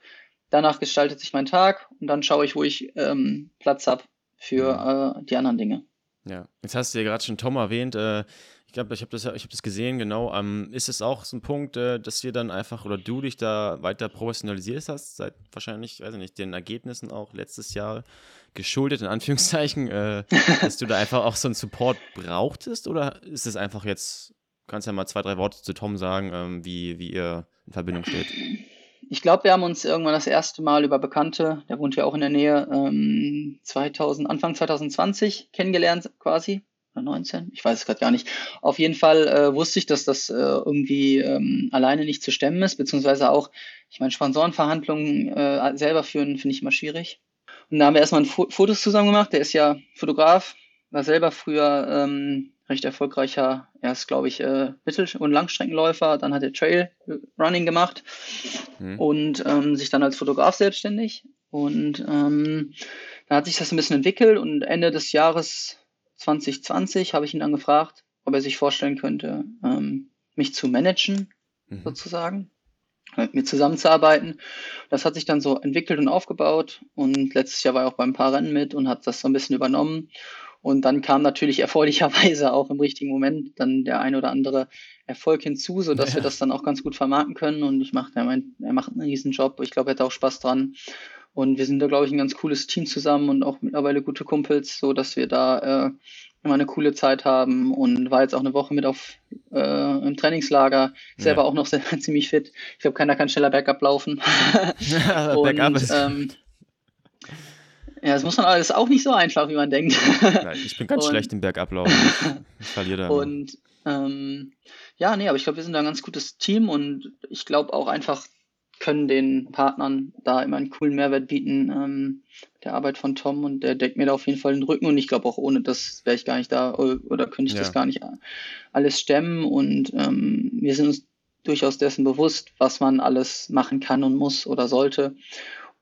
danach gestaltet sich mein Tag und dann schaue ich, wo ich ähm, Platz habe für mhm. äh, die anderen Dinge. Ja, jetzt hast du ja gerade schon Tom erwähnt. Äh, ich glaube, ich habe das, hab das gesehen, genau. Ähm, ist es auch so ein Punkt, äh, dass wir dann einfach oder du dich da weiter professionalisiert hast, seit wahrscheinlich, weiß ich nicht, den Ergebnissen auch letztes Jahr geschuldet, in Anführungszeichen, äh, dass du da einfach auch so einen Support brauchtest? Oder ist es einfach jetzt, kannst ja mal zwei, drei Worte zu Tom sagen, ähm, wie, wie ihr in Verbindung steht? Ich glaube, wir haben uns irgendwann das erste Mal über Bekannte, der wohnt ja auch in der Nähe, ähm, 2000, Anfang 2020 kennengelernt quasi. Oder 19? Ich weiß es gerade gar nicht. Auf jeden Fall äh, wusste ich, dass das äh, irgendwie ähm, alleine nicht zu stemmen ist, beziehungsweise auch, ich meine, Sponsorenverhandlungen äh, selber führen, finde ich immer schwierig. Und da haben wir erstmal Fotos zusammen gemacht. Der ist ja Fotograf, war selber früher ähm, recht erfolgreicher, erst glaube ich äh, Mittel- und Langstreckenläufer, dann hat er Trail Running gemacht mhm. und ähm, sich dann als Fotograf selbstständig. Und ähm, da hat sich das ein bisschen entwickelt und Ende des Jahres 2020 habe ich ihn dann gefragt, ob er sich vorstellen könnte, ähm, mich zu managen, mhm. sozusagen, mit mir zusammenzuarbeiten. Das hat sich dann so entwickelt und aufgebaut und letztes Jahr war er auch beim paar Rennen mit und hat das so ein bisschen übernommen. Und dann kam natürlich erfreulicherweise auch im richtigen Moment dann der ein oder andere Erfolg hinzu, sodass ja. wir das dann auch ganz gut vermarkten können. Und ich mache, er, er macht einen riesen Job. Ich glaube, er hat auch Spaß dran. Und wir sind da, glaube ich, ein ganz cooles Team zusammen und auch mittlerweile gute Kumpels, so dass wir da äh, immer eine coole Zeit haben und war jetzt auch eine Woche mit auf äh, im Trainingslager, selber ja. auch noch sehr, ziemlich fit. Ich glaube, keiner kann schneller Bergab laufen. ja, und, Bergab ist. Ähm, ja, das muss man alles auch nicht so einfach, wie man denkt. Nein, ich bin ganz und, schlecht im Bergablaufen. Ich, ich verliere da. Und ähm, ja, nee, aber ich glaube, wir sind da ein ganz gutes Team und ich glaube auch einfach können den Partnern da immer einen coolen Mehrwert bieten. Ähm, der Arbeit von Tom und der deckt mir da auf jeden Fall den Rücken und ich glaube auch ohne das wäre ich gar nicht da oder könnte ich ja. das gar nicht alles stemmen und ähm, wir sind uns durchaus dessen bewusst, was man alles machen kann und muss oder sollte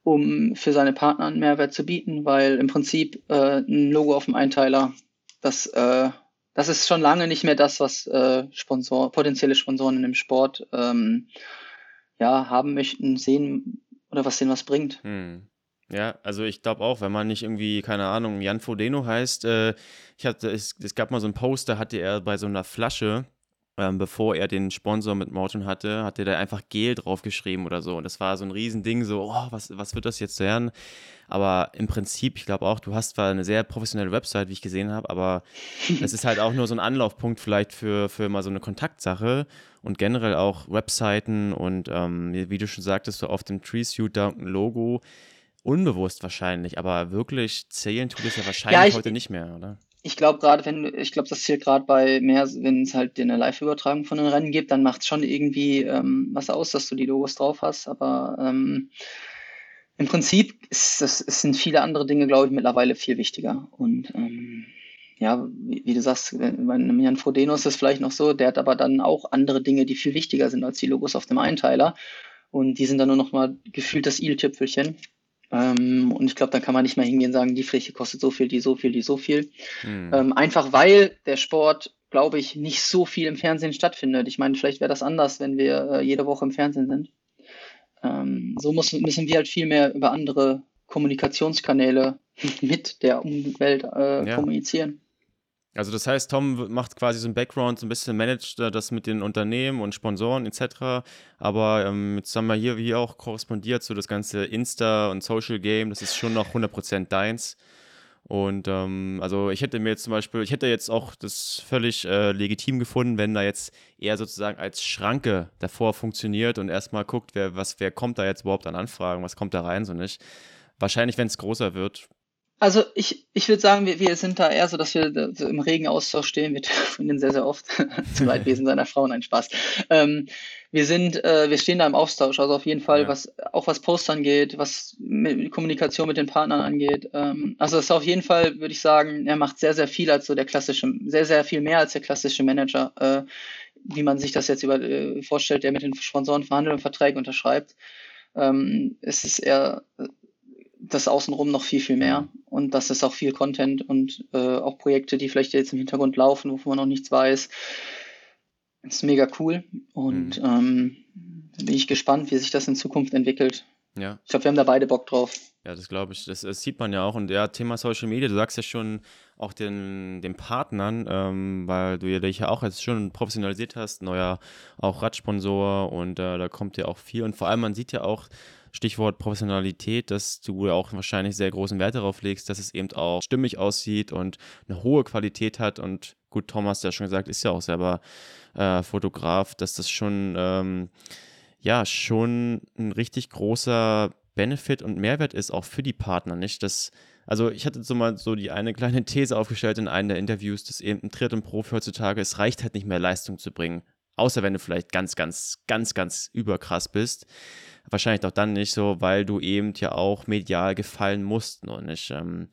um für seine Partner einen Mehrwert zu bieten, weil im Prinzip äh, ein Logo auf dem Einteiler, das, äh, das ist schon lange nicht mehr das, was äh, Sponsor, potenzielle Sponsoren im Sport ähm, ja, haben möchten, sehen oder was denen was bringt. Hm. Ja, also ich glaube auch, wenn man nicht irgendwie, keine Ahnung, Jan Frodeno heißt, äh, ich hatte, es, es gab mal so einen Poster, hatte er bei so einer Flasche, ähm, bevor er den Sponsor mit Morton hatte, hat er da einfach Gel draufgeschrieben oder so. Und das war so ein Riesending, so, oh, was, was wird das jetzt werden? Aber im Prinzip, ich glaube auch, du hast zwar eine sehr professionelle Website, wie ich gesehen habe, aber es ist halt auch nur so ein Anlaufpunkt vielleicht für, für mal so eine Kontaktsache und generell auch Webseiten und ähm, wie du schon sagtest, so auf dem Tree Suit da ein Logo. Unbewusst wahrscheinlich, aber wirklich zählen tut es ja wahrscheinlich ja, heute nicht mehr, oder? Ich glaube gerade, wenn ich glaube, das hier gerade bei mehr, wenn es halt eine Live-Übertragung von den Rennen gibt, dann macht es schon irgendwie ähm, was aus, dass du die Logos drauf hast. Aber ähm, im Prinzip ist das, es sind viele andere Dinge, glaube ich, mittlerweile viel wichtiger. Und ähm, ja, wie, wie, du sagst, bei einem Jan Frodeno ist das vielleicht noch so, der hat aber dann auch andere Dinge, die viel wichtiger sind als die Logos auf dem Einteiler. Und die sind dann nur noch mal gefühlt das Il-Tüpfelchen. Ähm, und ich glaube, dann kann man nicht mehr hingehen und sagen, die Fläche kostet so viel, die so viel, die so viel. Mhm. Ähm, einfach weil der Sport, glaube ich, nicht so viel im Fernsehen stattfindet. Ich meine, vielleicht wäre das anders, wenn wir äh, jede Woche im Fernsehen sind. Ähm, so muss, müssen wir halt viel mehr über andere Kommunikationskanäle mit der Umwelt äh, ja. kommunizieren. Also das heißt, Tom macht quasi so ein Background, so ein bisschen managt das mit den Unternehmen und Sponsoren etc. Aber ähm, jetzt haben wir hier wie auch korrespondiert, so das ganze Insta und Social Game, das ist schon noch 100% deins. Und ähm, also ich hätte mir jetzt zum Beispiel, ich hätte jetzt auch das völlig äh, legitim gefunden, wenn da jetzt eher sozusagen als Schranke davor funktioniert und erstmal guckt, wer, was, wer kommt da jetzt überhaupt an Anfragen, was kommt da rein, so nicht. Wahrscheinlich, wenn es größer wird, also ich, ich würde sagen, wir, wir sind da eher so, dass wir so im regen Austausch stehen. Wir telefonieren sehr, sehr oft zum Leidwesen seiner Frauen, ein Spaß. Ähm, wir sind, äh, wir stehen da im Austausch, also auf jeden Fall, ja. was auch was Post angeht, was mit Kommunikation mit den Partnern angeht. Ähm, also das ist auf jeden Fall, würde ich sagen, er macht sehr, sehr viel als so der klassische, sehr, sehr viel mehr als der klassische Manager, äh, wie man sich das jetzt über, äh, vorstellt, der mit den Sponsoren verhandelt und Verträge unterschreibt. Ähm, es ist eher das außenrum noch viel, viel mehr. Und das ist auch viel Content und äh, auch Projekte, die vielleicht jetzt im Hintergrund laufen, wovon man noch nichts weiß. Das ist mega cool. Und mhm. ähm, bin ich gespannt, wie sich das in Zukunft entwickelt. Ja. Ich glaube, wir haben da beide Bock drauf. Ja, das glaube ich. Das, das, sieht man ja auch. Und ja, Thema Social Media, du sagst ja schon auch den, den Partnern, ähm, weil du ja dich ja auch jetzt schon professionalisiert hast, neuer auch Radsponsor und äh, da kommt ja auch viel. Und vor allem, man sieht ja auch, Stichwort Professionalität, dass du ja auch wahrscheinlich sehr großen Wert darauf legst, dass es eben auch stimmig aussieht und eine hohe Qualität hat. Und gut, Thomas, der schon gesagt, ist ja auch selber äh, Fotograf, dass das schon, ähm, ja, schon ein richtig großer Benefit und Mehrwert ist, auch für die Partner, nicht? Das, also ich hatte so mal so die eine kleine These aufgestellt in einem der Interviews, dass eben ein Triathlon-Profi heutzutage, es reicht halt nicht mehr Leistung zu bringen. Außer wenn du vielleicht ganz, ganz, ganz, ganz überkrass bist. Wahrscheinlich doch dann nicht so, weil du eben ja auch medial gefallen musst, noch nicht. Ähm,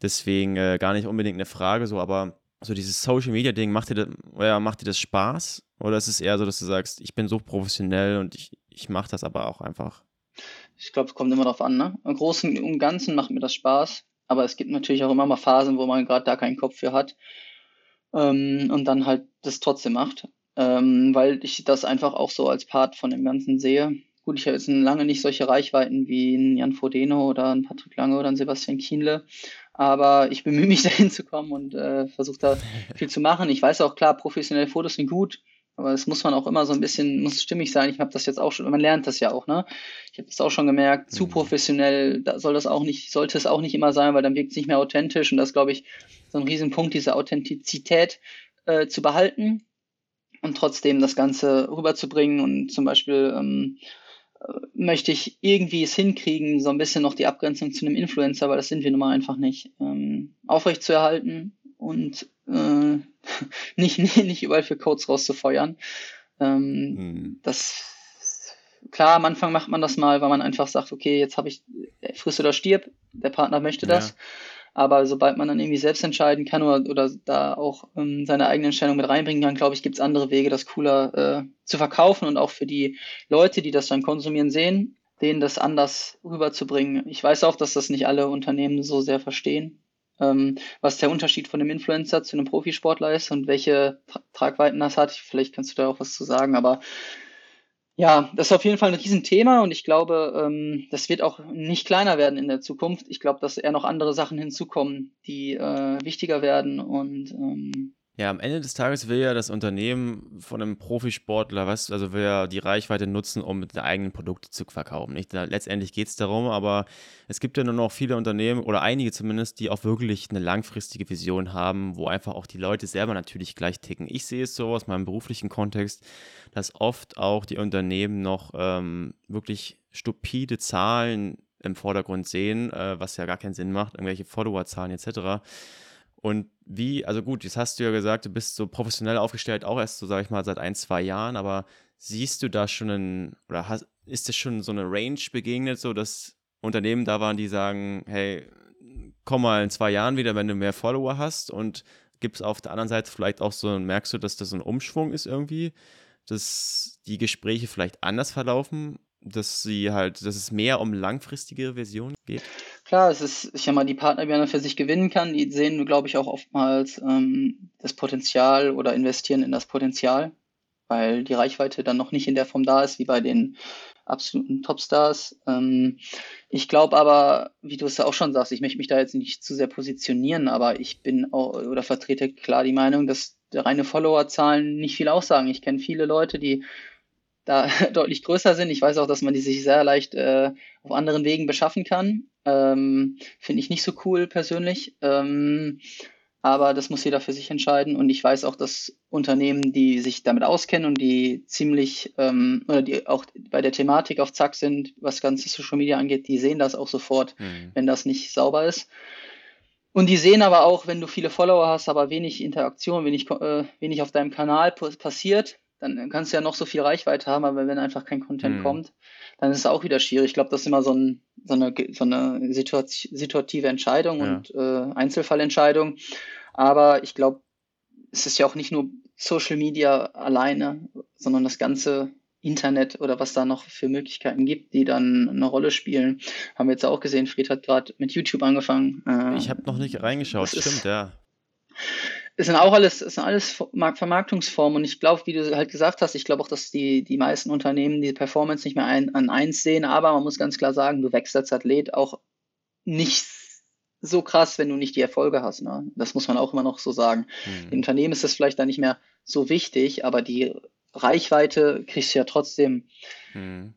deswegen äh, gar nicht unbedingt eine Frage so, aber so dieses Social Media Ding, macht dir das, ja, macht dir das Spaß? Oder ist es eher so, dass du sagst, ich bin so professionell und ich, ich mache das aber auch einfach? Ich glaube, es kommt immer darauf an. Ne? Im Großen und Ganzen macht mir das Spaß, aber es gibt natürlich auch immer mal Phasen, wo man gerade da keinen Kopf für hat ähm, und dann halt das trotzdem macht, ähm, weil ich das einfach auch so als Part von dem Ganzen sehe. Gut, ich habe jetzt lange nicht solche Reichweiten wie ein Jan Frodeno oder ein Patrick Lange oder ein Sebastian Kienle, aber ich bemühe mich dahin zu kommen und äh, versuche da viel zu machen. Ich weiß auch klar, professionelle Fotos sind gut, aber es muss man auch immer so ein bisschen, muss stimmig sein. Ich habe das jetzt auch schon, man lernt das ja auch, ne? Ich habe das auch schon gemerkt, zu mhm. professionell da soll das auch nicht, sollte es auch nicht immer sein, weil dann wirkt es nicht mehr authentisch und das glaube ich so ein Riesenpunkt, diese Authentizität äh, zu behalten und trotzdem das Ganze rüberzubringen und zum Beispiel ähm, äh, möchte ich irgendwie es hinkriegen, so ein bisschen noch die Abgrenzung zu einem Influencer, weil das sind wir nun mal einfach nicht, ähm, aufrecht zu erhalten und äh, nicht, nicht überall für Codes rauszufeuern. Ähm, hm. Das klar, am Anfang macht man das mal, weil man einfach sagt, okay, jetzt habe ich friss oder stirb, der Partner möchte das. Ja. Aber sobald man dann irgendwie selbst entscheiden kann oder, oder da auch ähm, seine eigene Entscheidung mit reinbringen kann, glaube ich, gibt es andere Wege, das cooler äh, zu verkaufen und auch für die Leute, die das dann konsumieren, sehen, denen das anders rüberzubringen. Ich weiß auch, dass das nicht alle Unternehmen so sehr verstehen ähm, was der Unterschied von einem Influencer zu einem Profisportler ist und welche Tra Tragweiten das hat. Vielleicht kannst du da auch was zu sagen, aber ja, das ist auf jeden Fall ein Riesenthema und ich glaube, ähm, das wird auch nicht kleiner werden in der Zukunft. Ich glaube, dass eher noch andere Sachen hinzukommen, die äh, wichtiger werden und ähm, ja, am Ende des Tages will ja das Unternehmen von einem Profisportler, was, also will ja die Reichweite nutzen, um mit eigenen Produkte zu verkaufen. Nicht? Letztendlich geht es darum, aber es gibt ja nur noch viele Unternehmen oder einige zumindest, die auch wirklich eine langfristige Vision haben, wo einfach auch die Leute selber natürlich gleich ticken. Ich sehe es so aus meinem beruflichen Kontext, dass oft auch die Unternehmen noch ähm, wirklich stupide Zahlen im Vordergrund sehen, äh, was ja gar keinen Sinn macht, irgendwelche Followerzahlen etc. Und wie, also gut, jetzt hast du ja gesagt, du bist so professionell aufgestellt, auch erst so, sag ich mal, seit ein, zwei Jahren, aber siehst du da schon einen, oder hast, ist das schon so eine Range begegnet, so dass Unternehmen da waren, die sagen, hey, komm mal in zwei Jahren wieder, wenn du mehr Follower hast? Und gibt es auf der anderen Seite vielleicht auch so, merkst du, dass das so ein Umschwung ist irgendwie, dass die Gespräche vielleicht anders verlaufen, dass sie halt, dass es mehr um langfristige Versionen geht? Klar, es ist, ich sag mal, die Partner, die man für sich gewinnen kann, die sehen, glaube ich, auch oftmals ähm, das Potenzial oder investieren in das Potenzial, weil die Reichweite dann noch nicht in der Form da ist, wie bei den absoluten Topstars. Ähm, ich glaube aber, wie du es ja auch schon sagst, ich möchte mich da jetzt nicht zu sehr positionieren, aber ich bin auch oder vertrete klar die Meinung, dass reine Followerzahlen nicht viel aussagen. Ich kenne viele Leute, die da deutlich größer sind. Ich weiß auch, dass man die sich sehr leicht äh, auf anderen Wegen beschaffen kann. Ähm, Finde ich nicht so cool persönlich. Ähm, aber das muss jeder für sich entscheiden. Und ich weiß auch, dass Unternehmen, die sich damit auskennen und die ziemlich ähm, oder die auch bei der Thematik auf Zack sind, was ganze Social Media angeht, die sehen das auch sofort, mhm. wenn das nicht sauber ist. Und die sehen aber auch, wenn du viele Follower hast, aber wenig Interaktion, wenig, äh, wenig auf deinem Kanal passiert, dann kannst du ja noch so viel Reichweite haben, aber wenn einfach kein Content mhm. kommt, dann ist es auch wieder schwierig. Ich glaube, das ist immer so, ein, so eine, so eine situative Entscheidung ja. und äh, Einzelfallentscheidung. Aber ich glaube, es ist ja auch nicht nur Social Media alleine, sondern das ganze Internet oder was da noch für Möglichkeiten gibt, die dann eine Rolle spielen. Haben wir jetzt auch gesehen, Fried hat gerade mit YouTube angefangen. Äh, ich habe noch nicht reingeschaut, stimmt, ist, ja es sind auch alles, es sind alles Vermarktungsformen und ich glaube, wie du halt gesagt hast, ich glaube auch, dass die, die meisten Unternehmen die Performance nicht mehr ein, an eins sehen, aber man muss ganz klar sagen, du wächst als Athlet auch nicht so krass, wenn du nicht die Erfolge hast. Ne? Das muss man auch immer noch so sagen. Mhm. Im Unternehmen ist das vielleicht dann nicht mehr so wichtig, aber die Reichweite kriegst du ja trotzdem mhm.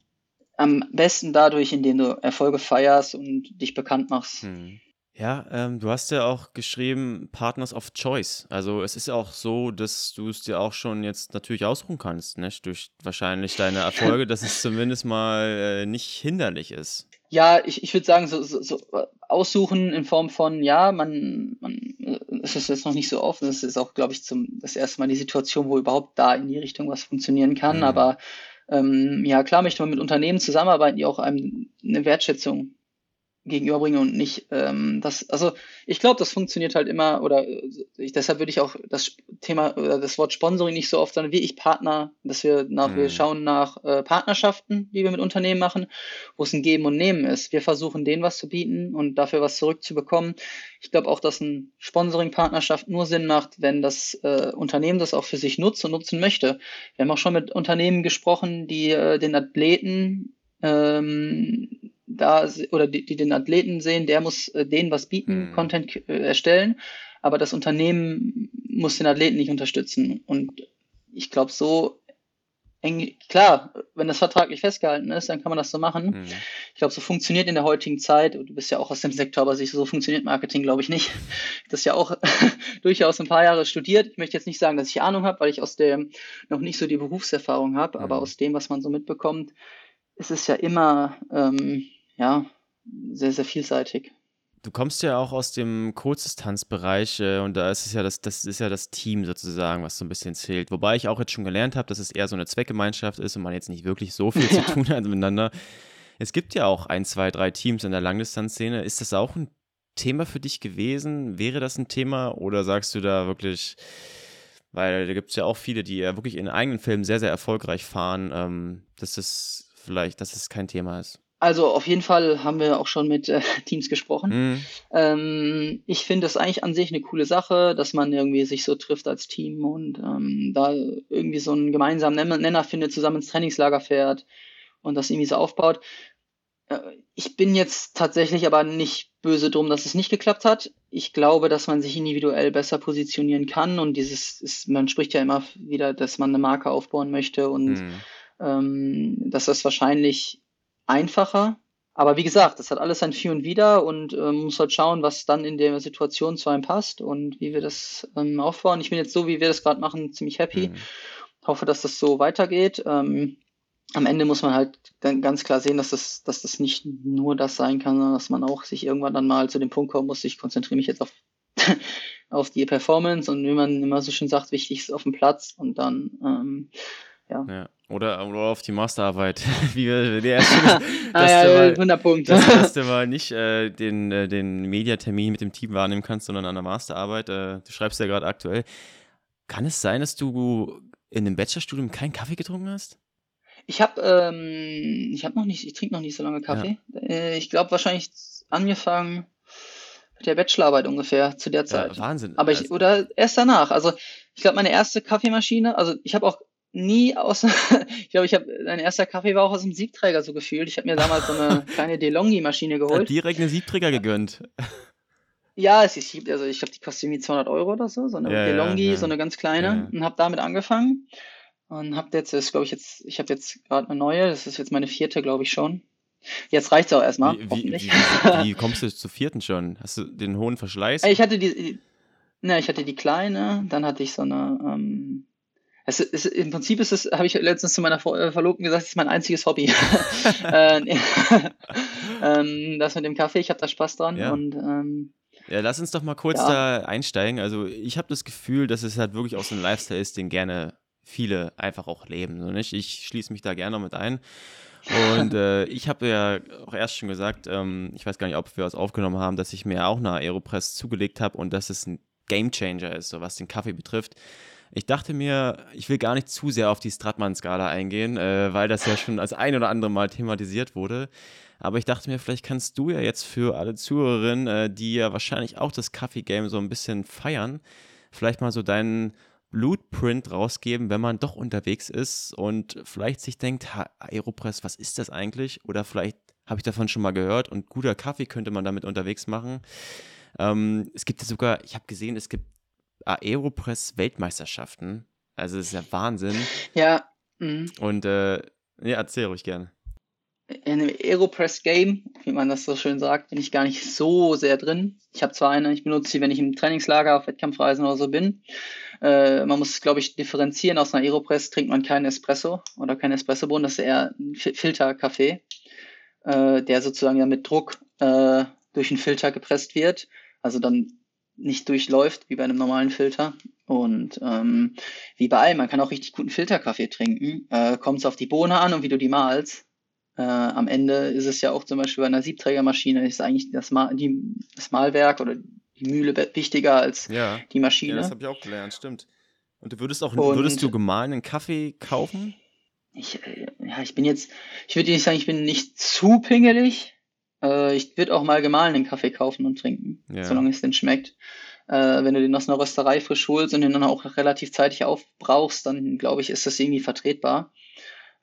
am besten dadurch, indem du Erfolge feierst und dich bekannt machst. Mhm. Ja, ähm, du hast ja auch geschrieben Partners of Choice. Also es ist auch so, dass du es dir auch schon jetzt natürlich ausruhen kannst, nicht? Durch wahrscheinlich deine Erfolge, dass es zumindest mal äh, nicht hinderlich ist. Ja, ich, ich würde sagen, so, so, so aussuchen in Form von, ja, man, man es ist jetzt noch nicht so oft. Das ist auch, glaube ich, zum das erste Mal die Situation, wo überhaupt da in die Richtung was funktionieren kann. Mhm. Aber ähm, ja, klar möchte man mit Unternehmen zusammenarbeiten, die auch einem eine Wertschätzung gegenüberbringe und nicht ähm, das, also ich glaube, das funktioniert halt immer oder ich, deshalb würde ich auch das Thema oder das Wort Sponsoring nicht so oft, sondern wie ich Partner, dass wir nach, mhm. wir schauen nach äh, Partnerschaften, die wir mit Unternehmen machen, wo es ein Geben und Nehmen ist. Wir versuchen denen was zu bieten und dafür was zurückzubekommen. Ich glaube auch, dass ein Sponsoring-Partnerschaft nur Sinn macht, wenn das äh, Unternehmen das auch für sich nutzt und nutzen möchte. Wir haben auch schon mit Unternehmen gesprochen, die äh, den Athleten ähm, da oder die, die den Athleten sehen, der muss äh, denen was bieten, mhm. Content äh, erstellen, aber das Unternehmen muss den Athleten nicht unterstützen. Und ich glaube, so eng, klar, wenn das vertraglich festgehalten ist, dann kann man das so machen. Mhm. Ich glaube, so funktioniert in der heutigen Zeit, du bist ja auch aus dem Sektor, aber so funktioniert Marketing, glaube ich, nicht. Das ja auch durchaus ein paar Jahre studiert. Ich möchte jetzt nicht sagen, dass ich Ahnung habe, weil ich aus der noch nicht so die Berufserfahrung habe, mhm. aber aus dem, was man so mitbekommt, ist es ja immer ähm, ja, sehr, sehr vielseitig. Du kommst ja auch aus dem Kurzdistanzbereich äh, und da ist es ja das, das ist ja das Team sozusagen, was so ein bisschen zählt. Wobei ich auch jetzt schon gelernt habe, dass es eher so eine Zweckgemeinschaft ist und man jetzt nicht wirklich so viel ja. zu tun hat miteinander. Es gibt ja auch ein, zwei, drei Teams in der Langdistanzszene. Ist das auch ein Thema für dich gewesen? Wäre das ein Thema oder sagst du da wirklich, weil da gibt es ja auch viele, die ja wirklich in eigenen Filmen sehr, sehr erfolgreich fahren, ähm, dass das vielleicht, dass es kein Thema ist? Also auf jeden Fall haben wir auch schon mit äh, Teams gesprochen. Mhm. Ähm, ich finde es eigentlich an sich eine coole Sache, dass man irgendwie sich so trifft als Team und ähm, da irgendwie so einen gemeinsamen Nenner findet, zusammen ins Trainingslager fährt und das irgendwie so aufbaut. Äh, ich bin jetzt tatsächlich aber nicht böse drum, dass es nicht geklappt hat. Ich glaube, dass man sich individuell besser positionieren kann und dieses ist, man spricht ja immer wieder, dass man eine Marke aufbauen möchte und mhm. ähm, dass das wahrscheinlich einfacher. Aber wie gesagt, das hat alles ein Für und Wider und ähm, muss halt schauen, was dann in der Situation zu einem passt und wie wir das ähm, aufbauen. Ich bin jetzt so, wie wir das gerade machen, ziemlich happy. Mhm. Hoffe, dass das so weitergeht. Ähm, am Ende muss man halt ganz klar sehen, dass das, dass das nicht nur das sein kann, sondern dass man auch sich irgendwann dann mal zu dem Punkt kommen muss, ich konzentriere mich jetzt auf, auf die Performance und wie man immer so schön sagt, wichtig ist auf dem Platz und dann ähm, ja. ja. Oder, oder auf die Masterarbeit. Wie wir der erste, ah, ja, mal, 100 Punkte. Das erste Mal nicht äh, den, äh, den Mediatermin mit dem Team wahrnehmen kannst, sondern an der Masterarbeit. Äh, du schreibst ja gerade aktuell. Kann es sein, dass du in dem Bachelorstudium keinen Kaffee getrunken hast? Ich habe ähm, ich habe noch nicht, ich trinke noch nicht so lange Kaffee. Ja. Äh, ich glaube wahrscheinlich angefangen mit der Bachelorarbeit ungefähr zu der Zeit. Ja, Wahnsinn. Aber ich, also oder erst danach. Also ich glaube meine erste Kaffeemaschine, also ich habe auch nie aus, ich glaube, ich habe, mein erster Kaffee war auch aus dem Siebträger so gefühlt. Ich habe mir damals so eine kleine DeLonghi-Maschine geholt. Hat direkt eine Siebträger gegönnt. Ja, es ist, also ich glaube, die kostet irgendwie 200 Euro oder so, so eine ja, DeLonghi, ja, ja. so eine ganz kleine, und habe damit angefangen und habe jetzt, das glaube ich jetzt, ich habe jetzt gerade eine neue, das ist jetzt meine vierte, glaube ich schon. Jetzt reicht's auch erstmal. Wie, wie, wie, wie, kommst du zur vierten schon? Hast du den hohen Verschleiß? Ich hatte die, die ne, ich hatte die kleine, dann hatte ich so eine, ähm, es ist, im Prinzip ist es, habe ich letztens zu meiner äh, Verlobten gesagt, das ist mein einziges Hobby. äh, ähm, das mit dem Kaffee, ich habe da Spaß dran ja. und ähm, ja, lass uns doch mal kurz ja. da einsteigen. Also ich habe das Gefühl, dass es halt wirklich auch so ein Lifestyle ist, den gerne viele einfach auch leben. So nicht? Ich schließe mich da gerne mit ein. Und äh, ich habe ja auch erst schon gesagt, ähm, ich weiß gar nicht, ob wir was aufgenommen haben, dass ich mir auch eine Aeropress zugelegt habe und dass es ein Gamechanger ist, so was den Kaffee betrifft. Ich dachte mir, ich will gar nicht zu sehr auf die Stratmann-Skala eingehen, äh, weil das ja schon als ein oder andere Mal thematisiert wurde. Aber ich dachte mir, vielleicht kannst du ja jetzt für alle Zuhörerinnen, äh, die ja wahrscheinlich auch das Kaffee-Game so ein bisschen feiern, vielleicht mal so deinen Blueprint rausgeben, wenn man doch unterwegs ist und vielleicht sich denkt, Aeropress, was ist das eigentlich? Oder vielleicht habe ich davon schon mal gehört und guter Kaffee könnte man damit unterwegs machen. Ähm, es gibt ja sogar, ich habe gesehen, es gibt Aeropress-Weltmeisterschaften. Also das ist ja Wahnsinn. Ja. Mh. Und äh, ja, erzähl ruhig gerne. In einem Aeropress Game, wie man das so schön sagt, bin ich gar nicht so sehr drin. Ich habe zwar eine, ich benutze sie, wenn ich im Trainingslager auf Wettkampfreisen oder so bin. Äh, man muss, glaube ich, differenzieren. Aus einer Aeropress trinkt man keinen Espresso oder keinen Espressobohnen. Das ist eher ein Filterkaffee, äh, der sozusagen ja mit Druck äh, durch einen Filter gepresst wird. Also dann nicht durchläuft wie bei einem normalen Filter. Und ähm, wie bei allem, man kann auch richtig guten Filterkaffee trinken. Äh, Kommt es auf die Bohne an und wie du die malst. Äh, am Ende ist es ja auch zum Beispiel bei einer Siebträgermaschine, ist eigentlich das, Mal, die, das Malwerk oder die Mühle wichtiger als ja. die Maschine. Ja, das habe ich auch gelernt, stimmt. Und du würdest auch, und, würdest du gemahlenen Kaffee kaufen? Ich, äh, ja, ich bin jetzt, ich würde nicht sagen, ich bin nicht zu pingelig. Äh, ich würde auch mal gemahlenen Kaffee kaufen und trinken, ja. solange es denn schmeckt. Äh, wenn du den aus einer Rösterei frisch holst und den dann auch relativ zeitig aufbrauchst, dann glaube ich, ist das irgendwie vertretbar.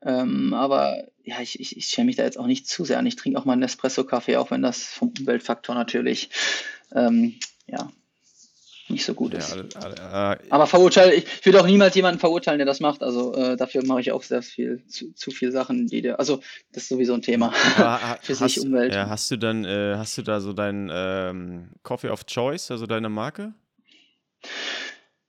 Ähm, aber ja, ich, ich, ich schäme mich da jetzt auch nicht zu sehr an. Ich trinke auch mal einen Espresso-Kaffee, auch wenn das vom Umweltfaktor natürlich ähm, ja, nicht so gut ist. Ja, äh, aber verurteile, ich würde auch niemals jemanden verurteilen, der das macht. Also äh, dafür mache ich auch sehr viel, zu, zu viel Sachen, die der, also das ist sowieso ein Thema für sich hast, Umwelt. Ja, hast du dann, äh, hast du da so deinen ähm, Coffee of Choice, also deine Marke?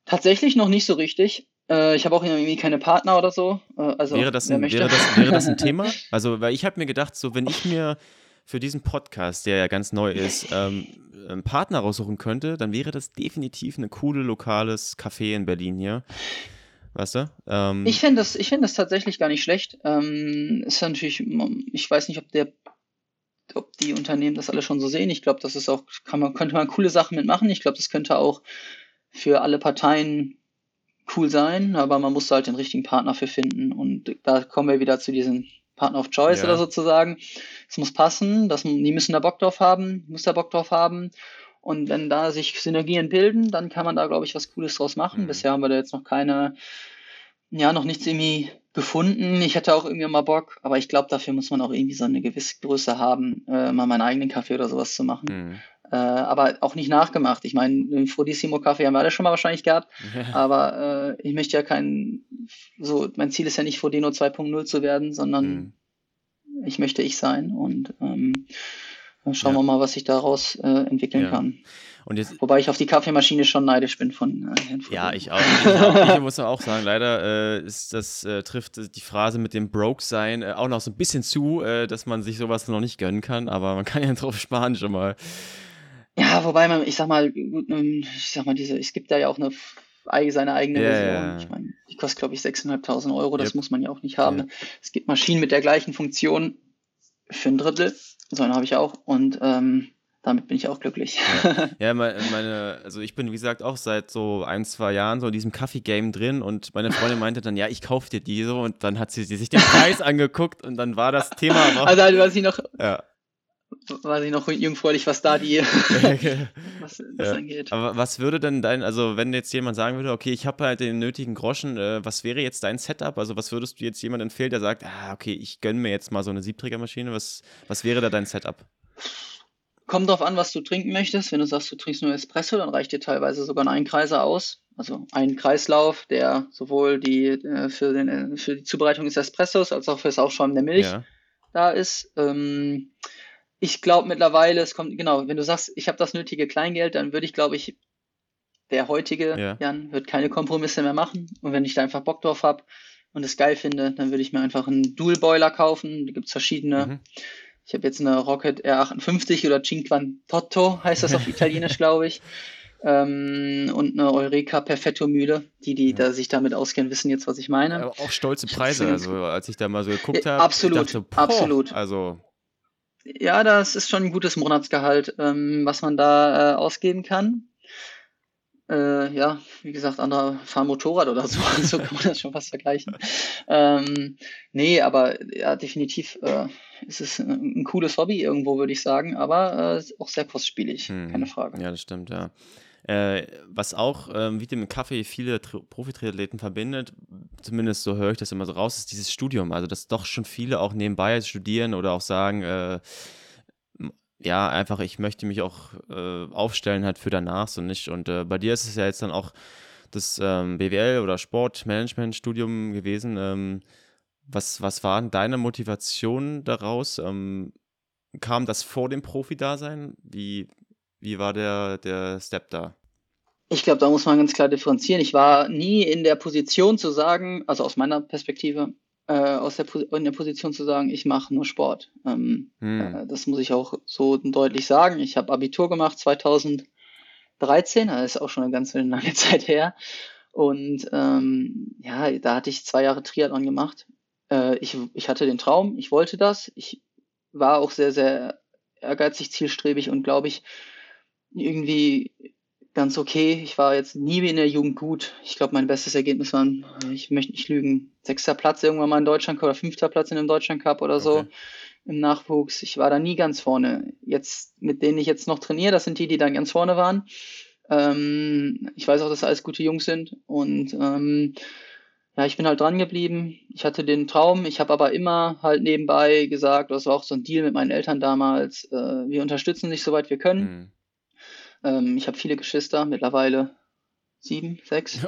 Tatsächlich noch nicht so richtig. Äh, ich habe auch irgendwie keine Partner oder so. Äh, also, wäre, das ein, wäre, das, wäre das ein Thema? Also, weil ich habe mir gedacht, so wenn ich mir für diesen Podcast, der ja ganz neu ist, ähm, einen Partner raussuchen könnte, dann wäre das definitiv ein cooles lokales Café in Berlin hier. Weißt du? Ähm, ich finde das, find das tatsächlich gar nicht schlecht. Ähm, ist natürlich, ich weiß nicht, ob der ob die Unternehmen das alle schon so sehen. Ich glaube, das ist auch, kann man, könnte man coole Sachen mitmachen. Ich glaube, das könnte auch für alle Parteien cool sein, aber man muss halt den richtigen Partner für finden. Und da kommen wir wieder zu diesem Partner of Choice ja. oder sozusagen. Es muss passen, das, die müssen da Bock drauf haben, muss da Bock drauf haben. Und wenn da sich Synergien bilden, dann kann man da, glaube ich, was Cooles draus machen. Mhm. Bisher haben wir da jetzt noch keine, ja, noch nichts irgendwie gefunden. Ich hätte auch irgendwie mal Bock, aber ich glaube, dafür muss man auch irgendwie so eine gewisse Größe haben, äh, mal meinen eigenen Kaffee oder sowas zu machen. Mhm. Äh, aber auch nicht nachgemacht. Ich meine, den Frodissimo Kaffee haben wir alle schon mal wahrscheinlich gehabt, aber äh, ich möchte ja kein, so, mein Ziel ist ja nicht Frodeno 2.0 zu werden, sondern mhm. Ich möchte ich sein und ähm, schauen ja. wir mal, was sich daraus äh, entwickeln ja. kann. Jetzt, Wobei ich auf die Kaffeemaschine schon neidisch bin von äh, Herrn Ja, ich auch. Ich, ich muss auch sagen, leider äh, ist das äh, trifft die Phrase mit dem Broke-Sein äh, auch noch so ein bisschen zu, äh, dass man sich sowas noch nicht gönnen kann, aber man kann ja drauf sparen schon mal. Ja, wobei man, ich sag mal, ähm, ich sag mal, diese, es gibt da ja auch eine seine eigene yeah, Version. Ich meine, die kostet, glaube ich, 6.500 Euro, das yep. muss man ja auch nicht haben. Yep. Es gibt Maschinen mit der gleichen Funktion für ein Drittel, so eine habe ich auch und ähm, damit bin ich auch glücklich. Ja, ja meine, also ich bin, wie gesagt, auch seit so ein, zwei Jahren so in diesem Kaffee-Game drin und meine Freundin meinte dann, ja, ich kaufe dir die so und dann hat sie, sie sich den Preis angeguckt und dann war das Thema. Aber, also, halt, was ich noch, ja war sie noch jungfräulich, was da die was das ja. angeht. Aber was würde denn dein, also wenn jetzt jemand sagen würde, okay, ich habe halt den nötigen Groschen, äh, was wäre jetzt dein Setup? Also was würdest du jetzt jemand empfehlen, der sagt, ah, okay, ich gönne mir jetzt mal so eine Siebträgermaschine, was, was wäre da dein Setup? Kommt drauf an, was du trinken möchtest. Wenn du sagst, du trinkst nur Espresso, dann reicht dir teilweise sogar ein Einkreiser aus. Also ein Kreislauf, der sowohl die, äh, für, den, äh, für die Zubereitung des Espressos als auch für das Aufschäumen der Milch ja. da ist. Ähm, ich glaube mittlerweile, es kommt, genau, wenn du sagst, ich habe das nötige Kleingeld, dann würde ich, glaube ich, der heutige ja. Jan wird keine Kompromisse mehr machen. Und wenn ich da einfach Bock drauf habe und es geil finde, dann würde ich mir einfach einen Dual Boiler kaufen. Da gibt es verschiedene. Mhm. Ich habe jetzt eine Rocket R58 oder Cinquantotto heißt das auf Italienisch, glaube ich. Ähm, und eine Eureka Perfetto Mühle. Die, die da sich damit auskennen, wissen jetzt, was ich meine. Aber auch stolze Preise. Also, als ich da mal so geguckt habe, absolut, dachte, absolut. Also ja, das ist schon ein gutes Monatsgehalt, ähm, was man da äh, ausgeben kann. Äh, ja, wie gesagt, andere fahren Motorrad oder so, so kann man das schon fast vergleichen. Ähm, nee, aber ja, definitiv äh, ist es ein, ein cooles Hobby irgendwo, würde ich sagen, aber äh, auch sehr kostspielig, hm. keine Frage. Ja, das stimmt, ja. Äh, was auch ähm, wie dem Kaffee viele Profi-Triathleten verbindet, zumindest so höre ich das immer so raus, ist dieses Studium. Also, dass doch schon viele auch nebenbei studieren oder auch sagen, äh, ja, einfach, ich möchte mich auch äh, aufstellen halt für danach so nicht. Und äh, bei dir ist es ja jetzt dann auch das ähm, BWL oder Sportmanagement-Studium gewesen. Ähm, was, was war deine Motivation daraus? Ähm, kam das vor dem Profi-Dasein? Wie, wie war der, der Step da? Ich glaube, da muss man ganz klar differenzieren. Ich war nie in der Position zu sagen, also aus meiner Perspektive, äh, aus der, in der Position zu sagen, ich mache nur Sport. Ähm, hm. äh, das muss ich auch so deutlich sagen. Ich habe Abitur gemacht 2013, das ist auch schon eine ganz lange Zeit her. Und ähm, ja, da hatte ich zwei Jahre Triathlon gemacht. Äh, ich, ich hatte den Traum, ich wollte das. Ich war auch sehr, sehr ehrgeizig, zielstrebig und glaube ich, irgendwie ganz okay. Ich war jetzt nie in der Jugend gut. Ich glaube, mein bestes Ergebnis war, ich möchte nicht lügen, sechster Platz irgendwann mal in Deutschland Cup oder fünfter Platz in einem Deutschland Cup oder so okay. im Nachwuchs. Ich war da nie ganz vorne. Jetzt, mit denen ich jetzt noch trainiere, das sind die, die dann ganz vorne waren. Ähm, ich weiß auch, dass alles gute Jungs sind und ähm, ja, ich bin halt dran geblieben. Ich hatte den Traum. Ich habe aber immer halt nebenbei gesagt, das war auch so ein Deal mit meinen Eltern damals, äh, wir unterstützen dich soweit wir können. Mhm. Ähm, ich habe viele Geschwister, mittlerweile sieben, sechs.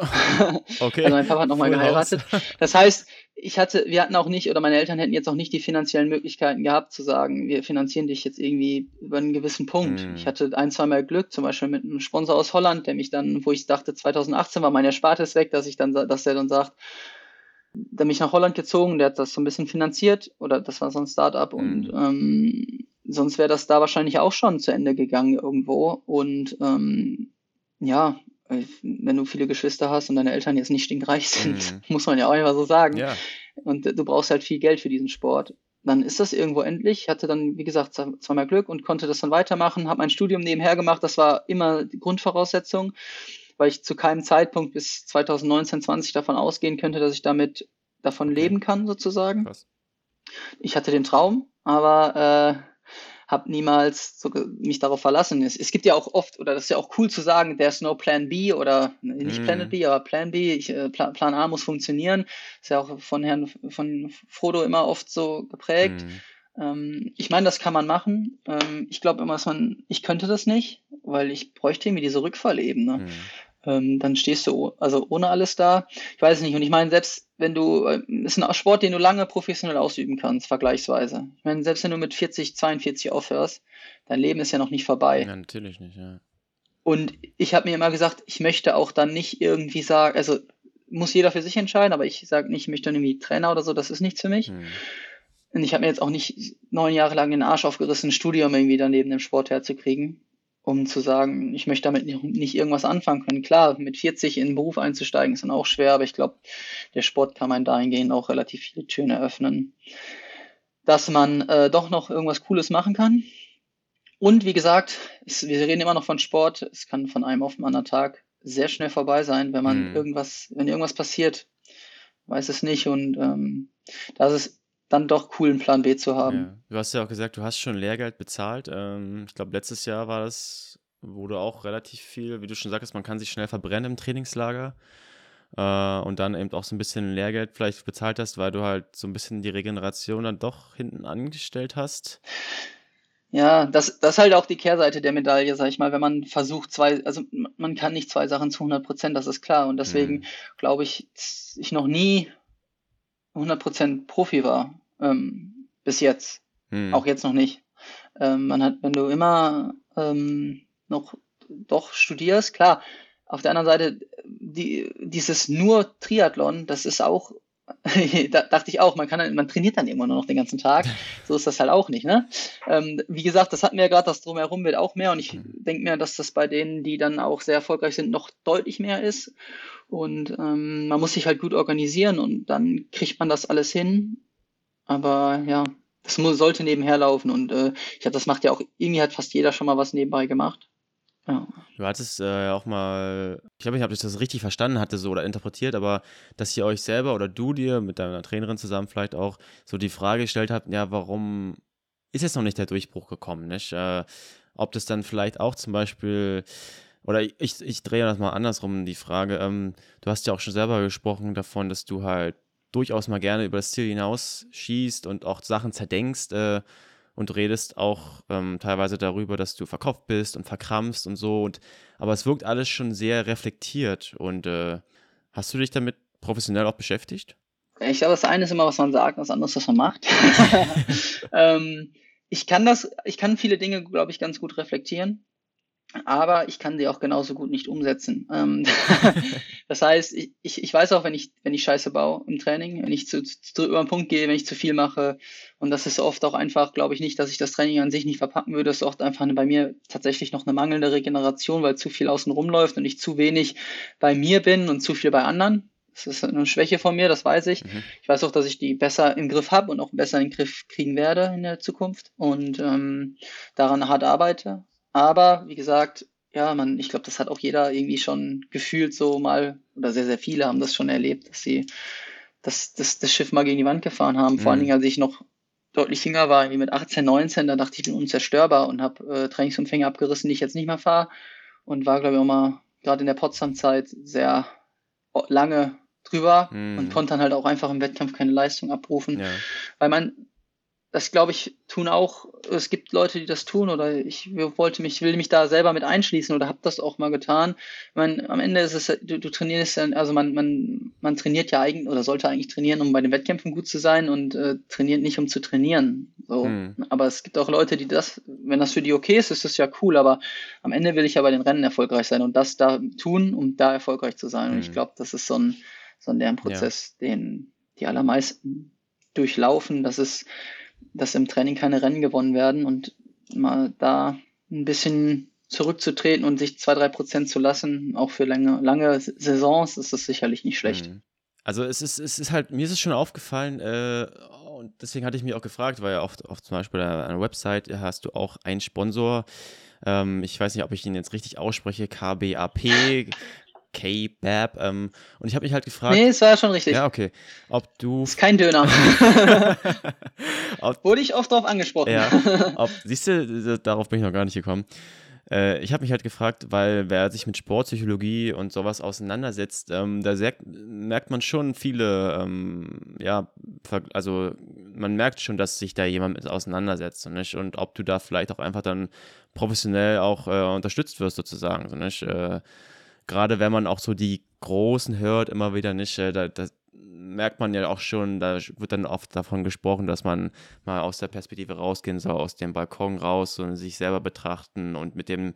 Okay. also mein Papa hat nochmal geheiratet. Das heißt, ich hatte, wir hatten auch nicht, oder meine Eltern hätten jetzt auch nicht die finanziellen Möglichkeiten gehabt, zu sagen, wir finanzieren dich jetzt irgendwie über einen gewissen Punkt. Mm. Ich hatte ein, zwei Mal Glück, zum Beispiel mit einem Sponsor aus Holland, der mich dann, wo ich dachte, 2018 war mein Erspartes weg, dass ich dann, dass der dann sagt, der mich nach Holland gezogen, der hat das so ein bisschen finanziert, oder das war so ein Startup mm. und ähm, sonst wäre das da wahrscheinlich auch schon zu Ende gegangen irgendwo. Und ähm, ja, wenn du viele Geschwister hast und deine Eltern jetzt nicht stinkreich sind, mhm. muss man ja auch einfach so sagen. Ja. Und du brauchst halt viel Geld für diesen Sport. Dann ist das irgendwo endlich. Ich hatte dann, wie gesagt, zweimal Glück und konnte das dann weitermachen, habe mein Studium nebenher gemacht. Das war immer die Grundvoraussetzung, weil ich zu keinem Zeitpunkt bis 2019, 20 davon ausgehen könnte, dass ich damit davon okay. leben kann, sozusagen. Krass. Ich hatte den Traum, aber äh, habe niemals so mich darauf verlassen. Es, es gibt ja auch oft, oder das ist ja auch cool zu sagen, there's no Plan B oder nicht mm. Planet B, aber Plan B, ich, äh, Plan, Plan, A muss funktionieren. Ist ja auch von Herrn von Frodo immer oft so geprägt. Mm. Ähm, ich meine, das kann man machen. Ähm, ich glaube immer, dass man, ich könnte das nicht, weil ich bräuchte irgendwie diese Rückfallebene. Mm ähm, dann stehst du also ohne alles da. Ich weiß nicht. Und ich meine, selbst wenn du, äh, ist ein Sport, den du lange professionell ausüben kannst, vergleichsweise. Ich meine, selbst wenn du mit 40, 42 aufhörst, dein Leben ist ja noch nicht vorbei. Ja, natürlich nicht, ja. Und ich habe mir immer gesagt, ich möchte auch dann nicht irgendwie sagen, also muss jeder für sich entscheiden, aber ich sage nicht, ich möchte irgendwie Trainer oder so, das ist nichts für mich. Hm. Und ich habe mir jetzt auch nicht neun Jahre lang den Arsch aufgerissen, ein Studium irgendwie daneben dem Sport herzukriegen um zu sagen, ich möchte damit nicht, irgendwas anfangen können. Klar, mit 40 in den Beruf einzusteigen ist dann auch schwer, aber ich glaube, der Sport kann man dahingehend auch relativ viele Töne öffnen, dass man äh, doch noch irgendwas Cooles machen kann. Und wie gesagt, es, wir reden immer noch von Sport. Es kann von einem auf den anderen Tag sehr schnell vorbei sein, wenn man mhm. irgendwas, wenn irgendwas passiert, weiß es nicht. Und ähm, das ist dann doch cool, einen Plan B zu haben. Ja. Du hast ja auch gesagt, du hast schon Lehrgeld bezahlt. Ähm, ich glaube, letztes Jahr war das, wurde auch relativ viel, wie du schon sagst, man kann sich schnell verbrennen im Trainingslager. Äh, und dann eben auch so ein bisschen Lehrgeld vielleicht bezahlt hast, weil du halt so ein bisschen die Regeneration dann doch hinten angestellt hast. Ja, das, das ist halt auch die Kehrseite der Medaille, sag ich mal, wenn man versucht, zwei, also man kann nicht zwei Sachen zu 100 Prozent, das ist klar. Und deswegen mhm. glaube ich, ich noch nie 100 Prozent Profi war. Ähm, bis jetzt. Hm. Auch jetzt noch nicht. Ähm, man hat, wenn du immer ähm, noch doch studierst, klar, auf der anderen Seite, die, dieses nur Triathlon, das ist auch, da dachte ich auch, man kann man trainiert dann immer nur noch den ganzen Tag. So ist das halt auch nicht, ne? Ähm, wie gesagt, das hatten wir ja gerade, das drumherum wird auch mehr und ich hm. denke mir, dass das bei denen, die dann auch sehr erfolgreich sind, noch deutlich mehr ist. Und ähm, man muss sich halt gut organisieren und dann kriegt man das alles hin. Aber ja, das muss, sollte nebenher laufen und äh, ich glaube, das macht ja auch, irgendwie hat fast jeder schon mal was nebenbei gemacht. Ja. Du hattest äh, auch mal, ich glaube, ich habe das richtig verstanden hatte so oder interpretiert, aber dass ihr euch selber oder du dir mit deiner Trainerin zusammen vielleicht auch so die Frage gestellt habt, ja, warum ist jetzt noch nicht der Durchbruch gekommen, nicht? Äh, ob das dann vielleicht auch zum Beispiel oder ich, ich drehe das mal andersrum die Frage. Ähm, du hast ja auch schon selber gesprochen davon, dass du halt durchaus mal gerne über das Ziel hinaus schießt und auch Sachen zerdenkst äh, und redest auch ähm, teilweise darüber, dass du verkauft bist und verkrampfst und so. Und, aber es wirkt alles schon sehr reflektiert. Und äh, hast du dich damit professionell auch beschäftigt? Ich glaube, das eine ist immer, was man sagt, das andere ist, was man macht. ähm, ich kann das, ich kann viele Dinge, glaube ich, ganz gut reflektieren aber ich kann sie auch genauso gut nicht umsetzen. Ähm, das heißt, ich, ich, ich weiß auch, wenn ich, wenn ich Scheiße baue im Training, wenn ich zu, zu über den Punkt gehe, wenn ich zu viel mache. Und das ist oft auch einfach, glaube ich nicht, dass ich das Training an sich nicht verpacken würde. Das ist oft einfach bei mir tatsächlich noch eine mangelnde Regeneration, weil zu viel außen rumläuft und ich zu wenig bei mir bin und zu viel bei anderen. Das ist eine Schwäche von mir, das weiß ich. Mhm. Ich weiß auch, dass ich die besser im Griff habe und auch besser in den Griff kriegen werde in der Zukunft und ähm, daran hart arbeite. Aber wie gesagt, ja, man, ich glaube, das hat auch jeder irgendwie schon gefühlt so mal, oder sehr, sehr viele haben das schon erlebt, dass sie das, das, das Schiff mal gegen die Wand gefahren haben. Vor allen mhm. Dingen, als ich noch deutlich jünger war, irgendwie mit 18, 19, da dachte ich, ich bin unzerstörbar und habe äh, Trainingsumfänge abgerissen, die ich jetzt nicht mehr fahre. Und war, glaube ich, auch mal gerade in der Potsdam-Zeit sehr lange drüber mhm. und konnte dann halt auch einfach im Wettkampf keine Leistung abrufen. Ja. Weil man das glaube ich tun auch, es gibt Leute, die das tun oder ich wollte mich, will mich da selber mit einschließen oder habe das auch mal getan. Ich meine, am Ende ist es, du, du trainierst ja, also man, man, man trainiert ja eigentlich oder sollte eigentlich trainieren, um bei den Wettkämpfen gut zu sein und äh, trainiert nicht, um zu trainieren. So. Hm. Aber es gibt auch Leute, die das, wenn das für die okay ist, ist das ja cool, aber am Ende will ich ja bei den Rennen erfolgreich sein und das da tun, um da erfolgreich zu sein. Hm. Und ich hm. glaube, das ist so ein, so ein Lernprozess, ja. den die allermeisten durchlaufen. Das ist dass im Training keine Rennen gewonnen werden und mal da ein bisschen zurückzutreten und sich zwei, drei Prozent zu lassen, auch für lange, lange Saisons, ist das sicherlich nicht schlecht. Mhm. Also es ist, es ist halt, mir ist es schon aufgefallen, äh, und deswegen hatte ich mich auch gefragt, weil oft, oft zum Beispiel einer Website hast du auch einen Sponsor, ähm, ich weiß nicht, ob ich ihn jetzt richtig ausspreche, KBAP, K-Bab. Ähm, und ich habe mich halt gefragt. Nee, es war schon richtig. Ja, okay. Ob du. Ist kein Döner. ob, Wurde ich oft darauf angesprochen. Ja. Ob, siehst du, darauf bin ich noch gar nicht gekommen. Äh, ich habe mich halt gefragt, weil wer sich mit Sportpsychologie und sowas auseinandersetzt, ähm, da sehr, merkt man schon viele, ähm, ja, also man merkt schon, dass sich da jemand mit auseinandersetzt und, nicht? und ob du da vielleicht auch einfach dann professionell auch äh, unterstützt wirst sozusagen. So, nicht? Äh, gerade wenn man auch so die Großen hört, immer wieder nicht, äh, da, da, merkt man ja auch schon, da wird dann oft davon gesprochen, dass man mal aus der Perspektive rausgehen soll, aus dem Balkon raus und sich selber betrachten und mit dem,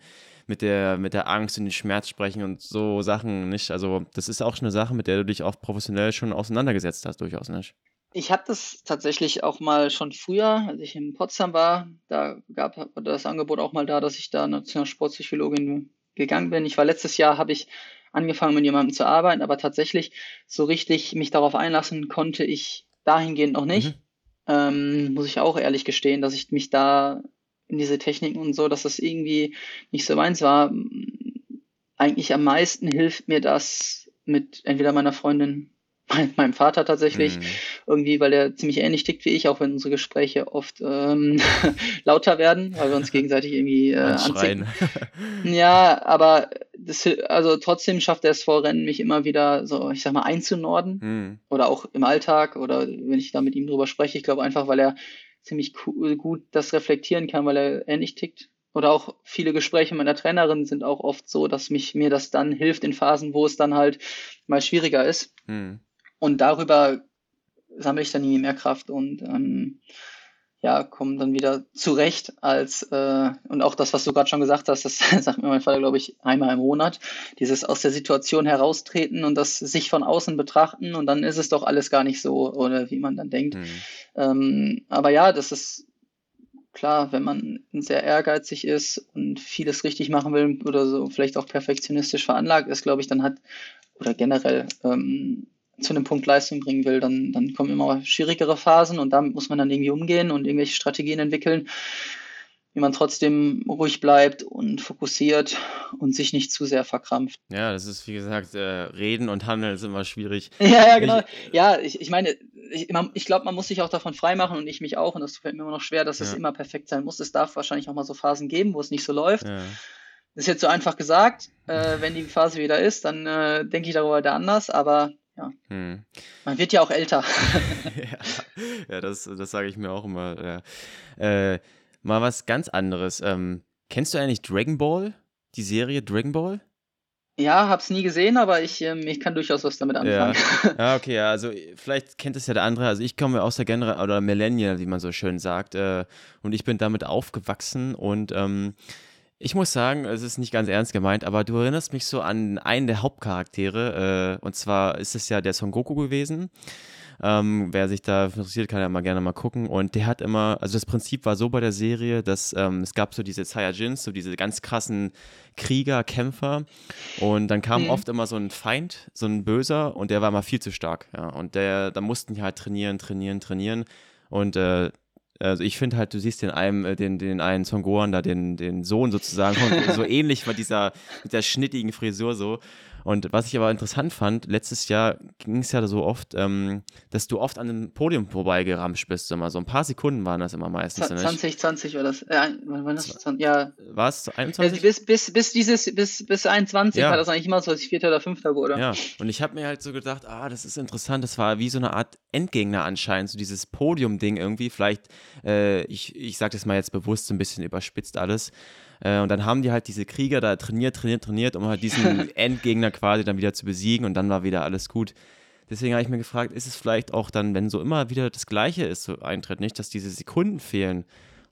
mit der, mit der Angst und dem Schmerz sprechen und so Sachen nicht. Also das ist auch schon eine Sache, mit der du dich auch professionell schon auseinandergesetzt hast, durchaus nicht. Ich habe das tatsächlich auch mal schon früher, als ich in Potsdam war, da gab das Angebot auch mal da, dass ich da National Sportpsychologin gegangen bin. Ich war letztes Jahr, habe ich angefangen mit jemandem zu arbeiten, aber tatsächlich so richtig mich darauf einlassen konnte ich dahingehend noch nicht. Mhm. Ähm, muss ich auch ehrlich gestehen, dass ich mich da in diese Techniken und so, dass das irgendwie nicht so meins war. Eigentlich am meisten hilft mir das mit entweder meiner Freundin mein, meinem Vater tatsächlich. Mhm. Irgendwie, weil er ziemlich ähnlich tickt wie ich, auch wenn unsere Gespräche oft ähm, lauter werden, weil wir uns gegenseitig irgendwie äh, anziehen. ja, aber das, also trotzdem schafft er es vor Rennen, mich immer wieder so, ich sag mal, einzunorden. Mhm. Oder auch im Alltag oder wenn ich da mit ihm drüber spreche. Ich glaube einfach, weil er ziemlich cool, gut das reflektieren kann, weil er ähnlich tickt. Oder auch viele Gespräche meiner Trainerin sind auch oft so, dass mich mir das dann hilft in Phasen, wo es dann halt mal schwieriger ist. Mhm. Und darüber sammle ich dann irgendwie mehr Kraft und ähm, ja, komme dann wieder zurecht als äh, und auch das, was du gerade schon gesagt hast, das sagt mir mein Vater, glaube ich, einmal im Monat, dieses aus der Situation heraustreten und das sich von außen betrachten und dann ist es doch alles gar nicht so oder wie man dann denkt. Mhm. Ähm, aber ja, das ist klar, wenn man sehr ehrgeizig ist und vieles richtig machen will oder so vielleicht auch perfektionistisch veranlagt ist, glaube ich, dann hat oder generell ähm, zu einem Punkt Leistung bringen will, dann, dann kommen immer schwierigere Phasen und damit muss man dann irgendwie umgehen und irgendwelche Strategien entwickeln, wie man trotzdem ruhig bleibt und fokussiert und sich nicht zu sehr verkrampft. Ja, das ist wie gesagt, äh, Reden und Handeln ist immer schwierig. Ja, ja, genau. Ich, ja, ich, ich meine, ich, ich glaube, man muss sich auch davon freimachen und ich mich auch und das fällt mir immer noch schwer, dass ja. es immer perfekt sein muss. Es darf wahrscheinlich auch mal so Phasen geben, wo es nicht so läuft. Ja Das ist jetzt so einfach gesagt. Äh, wenn die Phase wieder ist, dann äh, denke ich darüber wieder anders, aber ja. Hm. Man wird ja auch älter. ja, ja, das, das sage ich mir auch immer. Ja. Äh, mal was ganz anderes. Ähm, kennst du eigentlich Dragon Ball? Die Serie Dragon Ball? Ja, hab's nie gesehen, aber ich, ähm, ich kann durchaus was damit anfangen. Ja. ja, okay, ja, also vielleicht kennt es ja der andere. Also ich komme aus der Generation oder Millennial, wie man so schön sagt, äh, und ich bin damit aufgewachsen und ähm, ich muss sagen, es ist nicht ganz ernst gemeint, aber du erinnerst mich so an einen der Hauptcharaktere, äh, und zwar ist es ja der Son Goku gewesen. Ähm, wer sich da interessiert, kann ja mal gerne mal gucken. Und der hat immer, also das Prinzip war so bei der Serie, dass ähm, es gab so diese Saiyajins, so diese ganz krassen Krieger, Kämpfer. Und dann kam mhm. oft immer so ein Feind, so ein Böser, und der war mal viel zu stark. Ja. Und der, da mussten die halt trainieren, trainieren, trainieren. Und äh, also ich finde halt, du siehst den einen, äh, den, den einen Son Gohan da, den, den Sohn sozusagen, so ähnlich mit dieser, mit der schnittigen Frisur so. Und was ich aber interessant fand, letztes Jahr ging es ja so oft, ähm, dass du oft an dem Podium vorbeigeramscht bist. Immer so ein paar Sekunden waren das immer meistens. 20, 20 war das. Äh, wann war das? Ja. War es 21? Also bis, bis, bis dieses, bis, bis 21 ja. war das eigentlich immer so, als ich Vierter oder Fünfter wurde. Ja, und ich habe mir halt so gedacht, ah, das ist interessant. Das war wie so eine Art Endgegner anscheinend, so dieses Podium-Ding irgendwie. Vielleicht, äh, ich, ich sage das mal jetzt bewusst so ein bisschen überspitzt alles. Äh, und dann haben die halt diese Krieger da trainiert, trainiert, trainiert, um halt diesen Endgegner quasi dann wieder zu besiegen und dann war wieder alles gut. Deswegen habe ich mir gefragt, ist es vielleicht auch dann, wenn so immer wieder das Gleiche ist, so eintritt, nicht, dass diese Sekunden fehlen,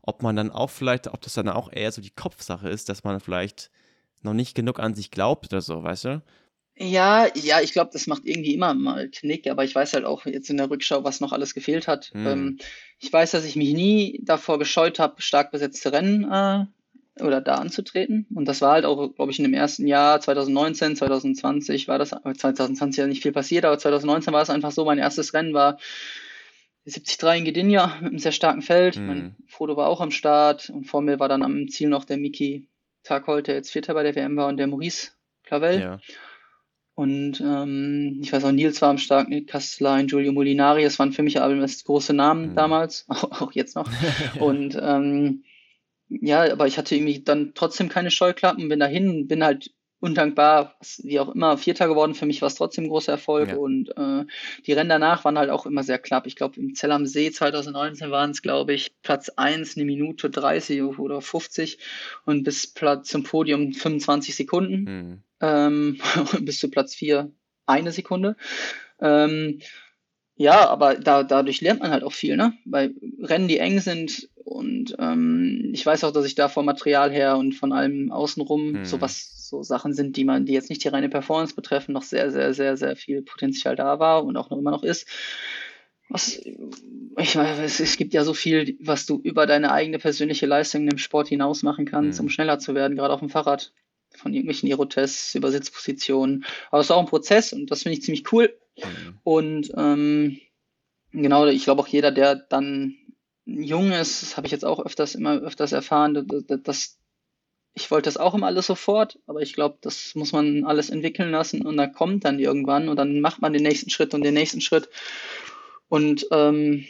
ob man dann auch vielleicht, ob das dann auch eher so die Kopfsache ist, dass man vielleicht noch nicht genug an sich glaubt oder so, weißt du? Ja, ja, ich glaube, das macht irgendwie immer mal Knick, aber ich weiß halt auch jetzt in der Rückschau, was noch alles gefehlt hat. Hm. Ähm, ich weiß, dass ich mich nie davor gescheut habe, stark besetzte Rennen äh, oder da anzutreten. Und das war halt auch, glaube ich, in dem ersten Jahr 2019, 2020 war das, 2020 ja nicht viel passiert, aber 2019 war es einfach so, mein erstes Rennen war 73 in Gdynia mit einem sehr starken Feld. Mhm. Mein Foto war auch am Start und vor mir war dann am Ziel noch der Miki Tagholt, der jetzt Vierter bei der WM war und der Maurice Clavel. Ja. Und ähm, ich weiß auch, Nils war am Start, Nick Castlein, Giulio Molinari, das waren für mich alles große Namen mhm. damals, auch, auch jetzt noch. und ähm, ja, aber ich hatte irgendwie dann trotzdem keine Scheuklappen, bin dahin, bin halt undankbar, wie auch immer, Vierter geworden. Für mich war es trotzdem ein großer Erfolg ja. und äh, die Rennen danach waren halt auch immer sehr knapp. Ich glaube, im Zell am See 2019 waren es, glaube ich, Platz 1 eine Minute 30 oder 50 und bis Platz zum Podium 25 Sekunden. Mhm. Ähm, bis zu Platz 4 eine Sekunde. Ähm, ja, aber da, dadurch lernt man halt auch viel, ne? Bei Rennen, die eng sind und ähm, ich weiß auch, dass ich da vom Material her und von allem außenrum hm. so was, so Sachen sind, die man, die jetzt nicht die reine Performance betreffen, noch sehr, sehr, sehr, sehr viel Potenzial da war und auch noch immer noch ist. Was, ich meine, es, es gibt ja so viel, was du über deine eigene persönliche Leistung im Sport hinaus machen kannst, hm. um schneller zu werden, gerade auf dem Fahrrad. Von irgendwelchen Aerotests über Sitzpositionen. Aber es ist auch ein Prozess und das finde ich ziemlich cool. Mhm. Und ähm, genau, ich glaube auch jeder, der dann jung ist, das habe ich jetzt auch öfters immer öfters erfahren, dass, dass ich wollte das auch immer alles sofort, aber ich glaube, das muss man alles entwickeln lassen und da kommt dann irgendwann und dann macht man den nächsten Schritt und den nächsten Schritt. Und ähm,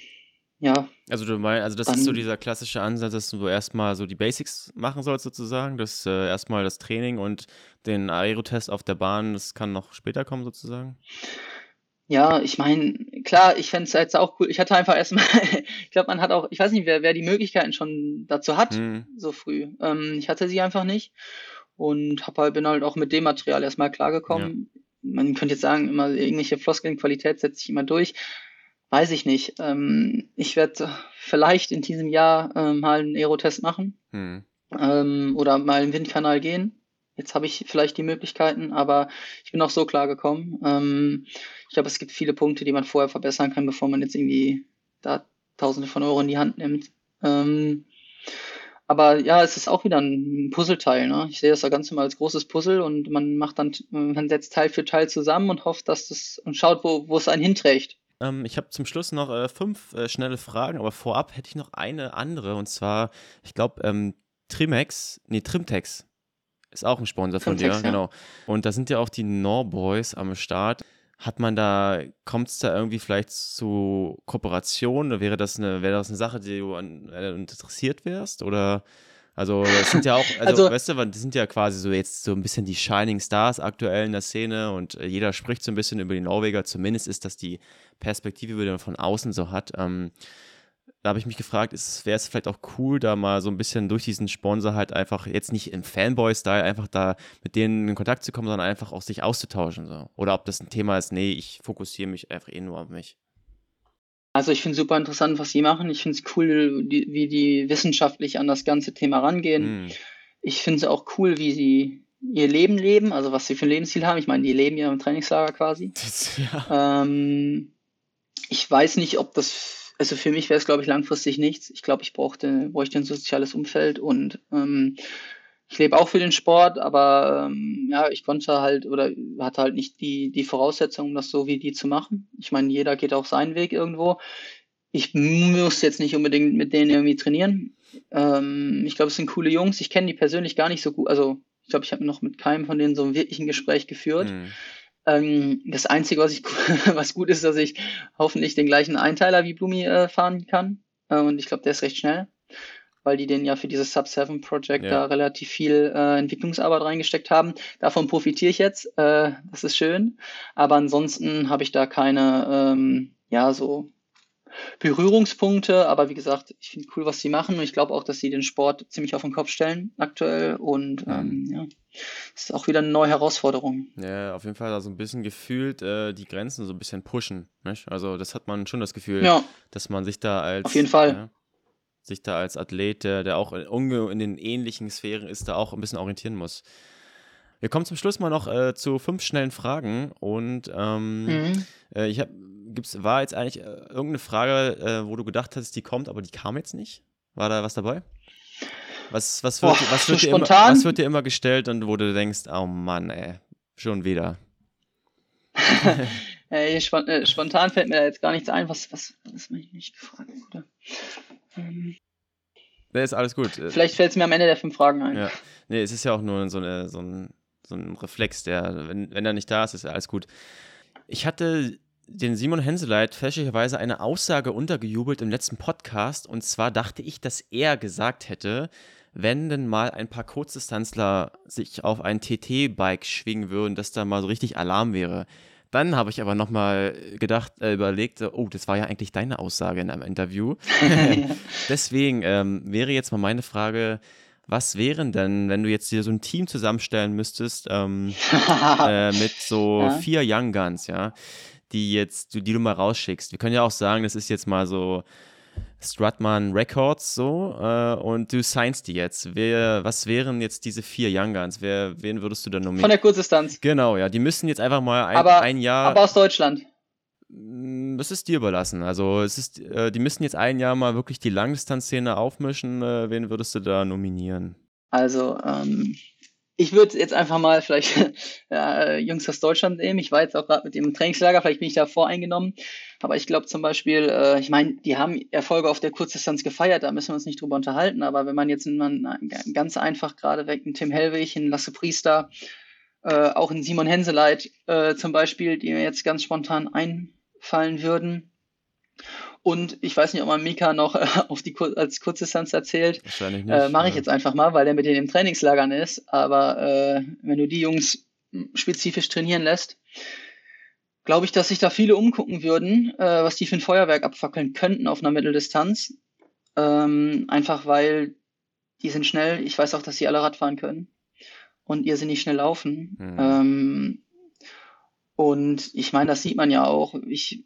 ja. Also du meinst, also das dann, ist so dieser klassische Ansatz, dass du erstmal so die Basics machen sollst sozusagen, dass äh, erstmal das Training und den Aerotest auf der Bahn, das kann noch später kommen sozusagen. Ja, ich meine, klar, ich fände es jetzt auch cool. Ich hatte einfach erstmal, ich glaube, man hat auch, ich weiß nicht, wer, wer die Möglichkeiten schon dazu hat, mhm. so früh. Ähm, ich hatte sie einfach nicht und hab halt, bin halt auch mit dem Material erstmal klargekommen. Ja. Man könnte jetzt sagen, immer irgendwelche Floskeln, Qualität setze ich immer durch. Weiß ich nicht. Ähm, ich werde vielleicht in diesem Jahr ähm, mal einen Aerotest machen mhm. ähm, oder mal im Windkanal gehen. Jetzt habe ich vielleicht die Möglichkeiten, aber ich bin auch so klar gekommen. Ähm, ich glaube, es gibt viele Punkte, die man vorher verbessern kann, bevor man jetzt irgendwie da Tausende von Euro in die Hand nimmt. Ähm, aber ja, es ist auch wieder ein Puzzleteil. Ne? Ich sehe das da ganz immer als großes Puzzle und man macht dann, man setzt Teil für Teil zusammen und hofft, dass das und schaut, wo, wo es einen hinträgt. Ähm, ich habe zum Schluss noch äh, fünf äh, schnelle Fragen, aber vorab hätte ich noch eine andere und zwar, ich glaube, ähm, Trimex, nee, Trimtex ist auch ein Sponsor von dir, ja. genau. Und da sind ja auch die Norboys am Start. Hat man da, kommt es da irgendwie vielleicht zu Kooperation? Wäre das eine, wäre das eine Sache, die du an, äh, interessiert wärst? Oder Also es sind ja auch, also, also weißt du, das sind ja quasi so jetzt so ein bisschen die Shining Stars aktuell in der Szene und äh, jeder spricht so ein bisschen über die Norweger. Zumindest ist das die Perspektive, die man von außen so hat. Ähm, da habe ich mich gefragt, wäre es vielleicht auch cool, da mal so ein bisschen durch diesen Sponsor halt einfach jetzt nicht im Fanboy-Style einfach da mit denen in Kontakt zu kommen, sondern einfach auch sich auszutauschen. So. Oder ob das ein Thema ist, nee, ich fokussiere mich einfach eh nur auf mich. Also ich finde super interessant, was sie machen. Ich finde es cool, die, wie die wissenschaftlich an das ganze Thema rangehen. Mm. Ich finde es auch cool, wie sie ihr Leben leben, also was sie für ein Lebensziel haben. Ich meine, die leben ja im Trainingslager quasi. Das, ja. ähm, ich weiß nicht, ob das, also für mich wäre es, glaube ich, langfristig nichts. Ich glaube, ich brauchte, bräuchte ein soziales Umfeld und ähm, ich lebe auch für den Sport, aber ähm, ja, ich konnte halt oder hatte halt nicht die, die Voraussetzungen, das so wie die zu machen. Ich meine, jeder geht auch seinen Weg irgendwo. Ich muss jetzt nicht unbedingt mit denen irgendwie trainieren. Ähm, ich glaube, es sind coole Jungs. Ich kenne die persönlich gar nicht so gut. Also, ich glaube, ich habe noch mit keinem von denen so ein wirklichen Gespräch geführt. Mhm. Ähm, das Einzige, was, ich, was gut ist, dass ich hoffentlich den gleichen Einteiler wie Blumi äh, fahren kann. Äh, und ich glaube, der ist recht schnell weil die den ja für dieses Sub-7 Project ja. da relativ viel äh, Entwicklungsarbeit reingesteckt haben. Davon profitiere ich jetzt, äh, das ist schön. Aber ansonsten habe ich da keine, ähm, ja, so Berührungspunkte, aber wie gesagt, ich finde cool, was sie machen und ich glaube auch, dass sie den Sport ziemlich auf den Kopf stellen aktuell und ähm, ja, ist auch wieder eine neue Herausforderung. Ja, auf jeden Fall da so ein bisschen gefühlt äh, die Grenzen so ein bisschen pushen. Nicht? Also das hat man schon das Gefühl, ja. dass man sich da als auf jeden Fall ja, sich da als Athlet, der, der auch in, in, den ähnlichen Sphären ist, da auch ein bisschen orientieren muss. Wir kommen zum Schluss mal noch äh, zu fünf schnellen Fragen und ähm, mhm. äh, ich habe, gibt's, war jetzt eigentlich äh, irgendeine Frage, äh, wo du gedacht hast, die kommt, aber die kam jetzt nicht? War da was dabei? Was, was, wird, Boah, was, wird so dir immer, was wird dir immer gestellt und wo du denkst, oh Mann, ey, schon wieder? Ey, äh, spontan fällt mir da jetzt gar nichts ein. Was, was, was mich nicht gefragt wurde. Ähm, nee, ist alles gut. Vielleicht fällt es mir am Ende der fünf Fragen ein. Ja. Nee, es ist ja auch nur so, eine, so, ein, so ein Reflex, der, wenn, wenn er nicht da ist, ist ja alles gut. Ich hatte den Simon Henseleit fälschlicherweise eine Aussage untergejubelt im letzten Podcast und zwar dachte ich, dass er gesagt hätte, wenn denn mal ein paar Kurzdistanzler sich auf ein TT-Bike schwingen würden, dass da mal so richtig Alarm wäre. Dann habe ich aber nochmal gedacht, äh, überlegt, oh, das war ja eigentlich deine Aussage in einem Interview. Deswegen ähm, wäre jetzt mal meine Frage, was wären denn, wenn du jetzt dir so ein Team zusammenstellen müsstest ähm, äh, mit so ja. vier Young Guns, ja, die jetzt, die du mal rausschickst? Wir können ja auch sagen, das ist jetzt mal so Strutman Records so äh, und du signst die jetzt. Wer, was wären jetzt diese vier Young Guns? Wer, wen würdest du da nominieren? Von der Kurzdistanz. Genau, ja. Die müssen jetzt einfach mal ein, aber, ein Jahr. Aber aus Deutschland. Mm, das ist dir überlassen. Also es ist, äh, die müssen jetzt ein Jahr mal wirklich die Langdistanzszene aufmischen. Äh, wen würdest du da nominieren? Also, ähm, ich würde jetzt einfach mal vielleicht äh, Jungs aus Deutschland nehmen. Ich war jetzt auch gerade mit dem Trainingslager, vielleicht bin ich da voreingenommen. Aber ich glaube zum Beispiel, äh, ich meine, die haben Erfolge auf der Kurzdistanz gefeiert, da müssen wir uns nicht drüber unterhalten. Aber wenn man jetzt man, ganz einfach gerade weg einen Tim Hellwig, einen Lasse Priester, äh, auch einen Simon Henseleit äh, zum Beispiel, die mir jetzt ganz spontan einfallen würden. Und ich weiß nicht, ob man Mika noch äh, auf die Kur als Kurzdistanz erzählt. Wahrscheinlich nicht. Äh, Mache ich ja. jetzt einfach mal, weil der mit denen im Trainingslagern ist. Aber äh, wenn du die Jungs spezifisch trainieren lässt, glaube ich, dass sich da viele umgucken würden, äh, was die für ein Feuerwerk abfackeln könnten auf einer Mitteldistanz. Ähm, einfach weil die sind schnell. Ich weiß auch, dass sie alle Radfahren können. Und ihr sind nicht schnell laufen. Mhm. Ähm, und ich meine, das sieht man ja auch. Ich,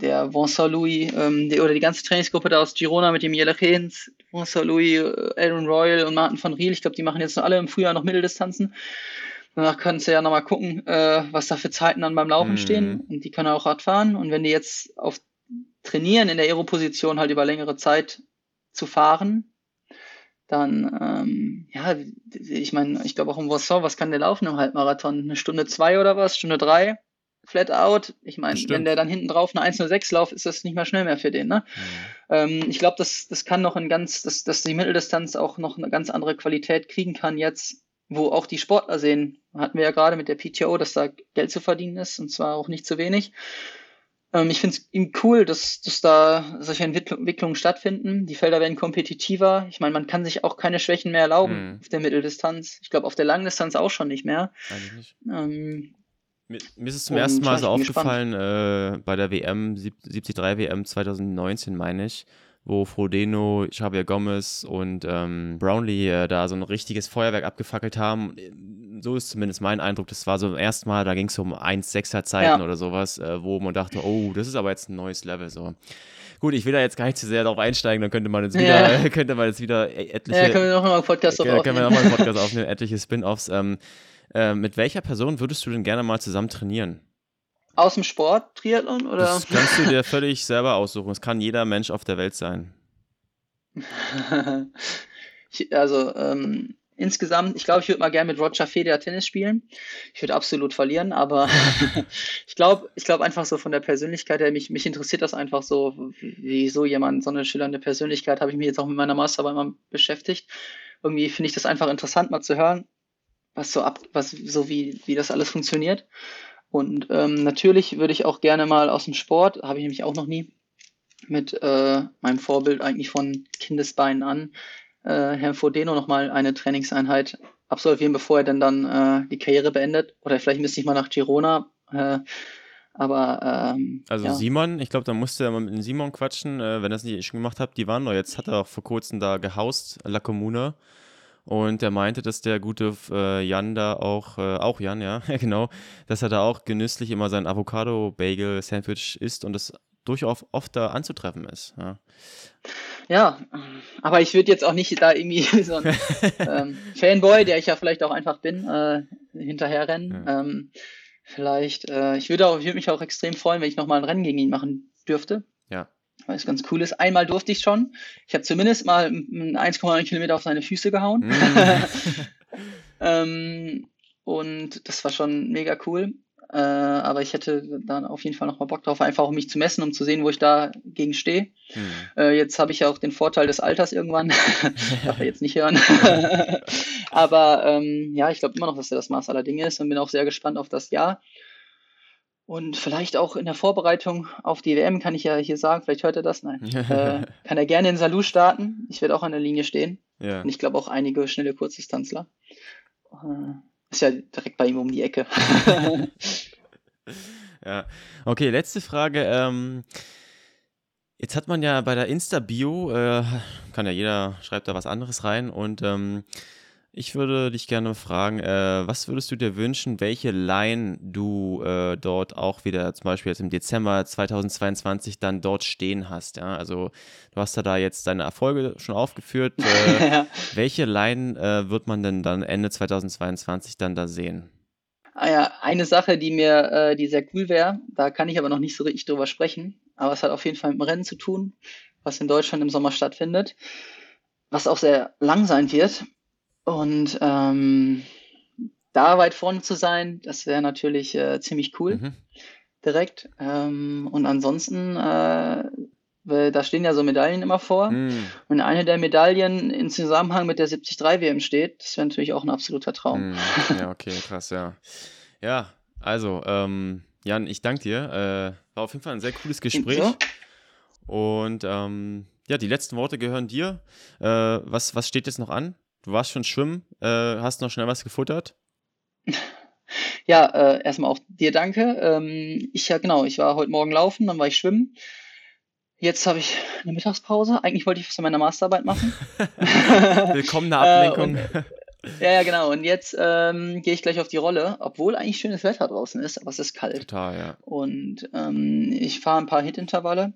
der Vincent Louis ähm, die, oder die ganze Trainingsgruppe da aus Girona mit dem Jelle Hens, Vincent Louis, äh, Aaron Royal und Martin van Riel, ich glaube, die machen jetzt noch alle im Frühjahr noch Mitteldistanzen. Danach kannst du ja nochmal gucken, äh, was da für Zeiten dann beim Laufen mhm. stehen. Und die können auch Rad fahren. Und wenn die jetzt auf trainieren, in der Aero-Position halt über längere Zeit zu fahren, dann, ähm, ja, ich meine, ich glaube auch im Vincent, was kann der laufen im Halbmarathon? Eine Stunde zwei oder was? Stunde drei? flat out. Ich meine, wenn der dann hinten drauf eine 106 lauft, ist das nicht mehr schnell mehr für den. Ne? Mhm. Ähm, ich glaube, das, das kann noch ein ganz, dass, dass die Mitteldistanz auch noch eine ganz andere Qualität kriegen kann jetzt, wo auch die Sportler sehen. Hatten wir ja gerade mit der PTO, dass da Geld zu verdienen ist und zwar auch nicht zu wenig. Ähm, ich finde es cool, dass, dass da solche Entwicklungen stattfinden. Die Felder werden kompetitiver. Ich meine, man kann sich auch keine Schwächen mehr erlauben mhm. auf der Mitteldistanz. Ich glaube, auf der Langdistanz auch schon nicht mehr. Eigentlich nicht. Ähm, mir, mir, ist es zum ersten Mal so aufgefallen äh, bei der WM, 73 WM 2019, meine ich, wo Frodeno, Xavier Gomez und ähm, Brownlee äh, da so ein richtiges Feuerwerk abgefackelt haben. So ist zumindest mein Eindruck. Das war so erstmal, da ging es um 1,6er Zeiten ja. oder sowas, äh, wo man dachte, oh, das ist aber jetzt ein neues Level. So. Gut, ich will da jetzt gar nicht zu sehr darauf einsteigen, dann könnte man jetzt wieder, ja. könnte man jetzt wieder e-, etliche. Ja, können wir nochmal einen Podcast aufnehmen. Können wir nochmal einen Podcast aufnehmen, etliche Spin-offs. Ähm, äh, mit welcher Person würdest du denn gerne mal zusammen trainieren? Aus dem Sport, Triathlon oder? Das kannst du dir völlig selber aussuchen. Es kann jeder Mensch auf der Welt sein. also ähm, insgesamt, ich glaube, ich würde mal gerne mit Roger Federer Tennis spielen. Ich würde absolut verlieren, aber ich glaube, ich glaube einfach so von der Persönlichkeit her, mich, mich interessiert das einfach so, wie so jemand, so eine schillernde Persönlichkeit, habe ich mich jetzt auch mit meiner Masterarbeit mal beschäftigt. Irgendwie finde ich das einfach interessant, mal zu hören, was so ab, was so wie, wie das alles funktioniert. Und ähm, natürlich würde ich auch gerne mal aus dem Sport, habe ich nämlich auch noch nie, mit äh, meinem Vorbild eigentlich von Kindesbeinen an, äh, Herrn Fodeno nochmal eine Trainingseinheit absolvieren, bevor er denn dann äh, die Karriere beendet. Oder vielleicht müsste ich mal nach Girona. Äh, aber ähm, also ja. Simon, ich glaube, da musste er mal mit Simon quatschen, äh, wenn er es nicht schon gemacht hat. Die waren doch jetzt, hat er auch vor kurzem da gehaust, La Comuna. Und er meinte, dass der gute äh, Jan da auch, äh, auch Jan, ja, genau, dass er da auch genüsslich immer sein Avocado-Bagel-Sandwich isst und das durchaus oft da anzutreffen ist. Ja, ja aber ich würde jetzt auch nicht da irgendwie so ein ähm, Fanboy, der ich ja vielleicht auch einfach bin, äh, hinterherrennen. Ja. Ähm, vielleicht, äh, ich würde würd mich auch extrem freuen, wenn ich nochmal ein Rennen gegen ihn machen dürfte. Ja weil es ganz cool ist. Einmal durfte ich schon. Ich habe zumindest mal 1,9 Kilometer auf seine Füße gehauen. Mm. ähm, und das war schon mega cool. Äh, aber ich hätte dann auf jeden Fall noch mal Bock drauf, einfach um mich zu messen, um zu sehen, wo ich da gegen stehe. Hm. Äh, jetzt habe ich ja auch den Vorteil des Alters irgendwann. Darf er jetzt nicht hören. aber ähm, ja, ich glaube immer noch, dass er das Maß aller Dinge ist und bin auch sehr gespannt auf das Jahr. Und vielleicht auch in der Vorbereitung auf die WM kann ich ja hier sagen, vielleicht hört er das, nein. äh, kann er gerne in Salou starten. Ich werde auch an der Linie stehen. Ja. Und ich glaube auch einige schnelle Kurzdistanzler. Ist ja direkt bei ihm um die Ecke. ja. Okay, letzte Frage. Ähm, jetzt hat man ja bei der Insta-Bio, äh, kann ja jeder, schreibt da was anderes rein und ähm, ich würde dich gerne fragen, äh, was würdest du dir wünschen, welche Line du äh, dort auch wieder, zum Beispiel jetzt im Dezember 2022, dann dort stehen hast? Ja? Also du hast ja da jetzt deine Erfolge schon aufgeführt. Äh, ja. Welche Line äh, wird man denn dann Ende 2022 dann da sehen? Ah ja, eine Sache, die mir, äh, die sehr cool wäre, da kann ich aber noch nicht so richtig drüber sprechen, aber es hat auf jeden Fall mit dem Rennen zu tun, was in Deutschland im Sommer stattfindet, was auch sehr lang sein wird. Und ähm, da weit vorne zu sein, das wäre natürlich äh, ziemlich cool. Mhm. Direkt. Ähm, und ansonsten, äh, da stehen ja so Medaillen immer vor. Mhm. Und eine der Medaillen in Zusammenhang mit der 73 WM steht, das wäre natürlich auch ein absoluter Traum. Mhm. Ja, okay, krass, ja. Ja, also, ähm, Jan, ich danke dir. Äh, war auf jeden Fall ein sehr cooles Gespräch. Und ähm, ja, die letzten Worte gehören dir. Äh, was, was steht jetzt noch an? Du warst schon schwimmen, äh, hast noch schnell was gefuttert? Ja, äh, erstmal auch dir danke. Ähm, ich ja genau, ich war heute Morgen laufen, dann war ich schwimmen. Jetzt habe ich eine Mittagspause. Eigentlich wollte ich was an meiner Masterarbeit machen. Willkommene Ablenkung. äh, und, ja, ja, genau. Und jetzt ähm, gehe ich gleich auf die Rolle, obwohl eigentlich schönes Wetter draußen ist, aber es ist kalt. Total, ja. Und ähm, ich fahre ein paar Hit-Intervalle.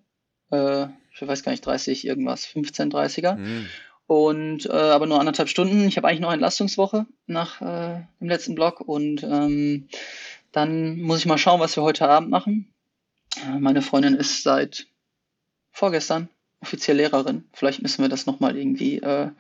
Äh, ich weiß gar nicht, 30 irgendwas, 15, 30er. Mhm. Und äh, aber nur anderthalb Stunden. Ich habe eigentlich noch Entlastungswoche nach äh, dem letzten Block und ähm, dann muss ich mal schauen, was wir heute Abend machen. Äh, meine Freundin ist seit vorgestern offiziell Lehrerin. Vielleicht müssen wir das nochmal irgendwie, äh,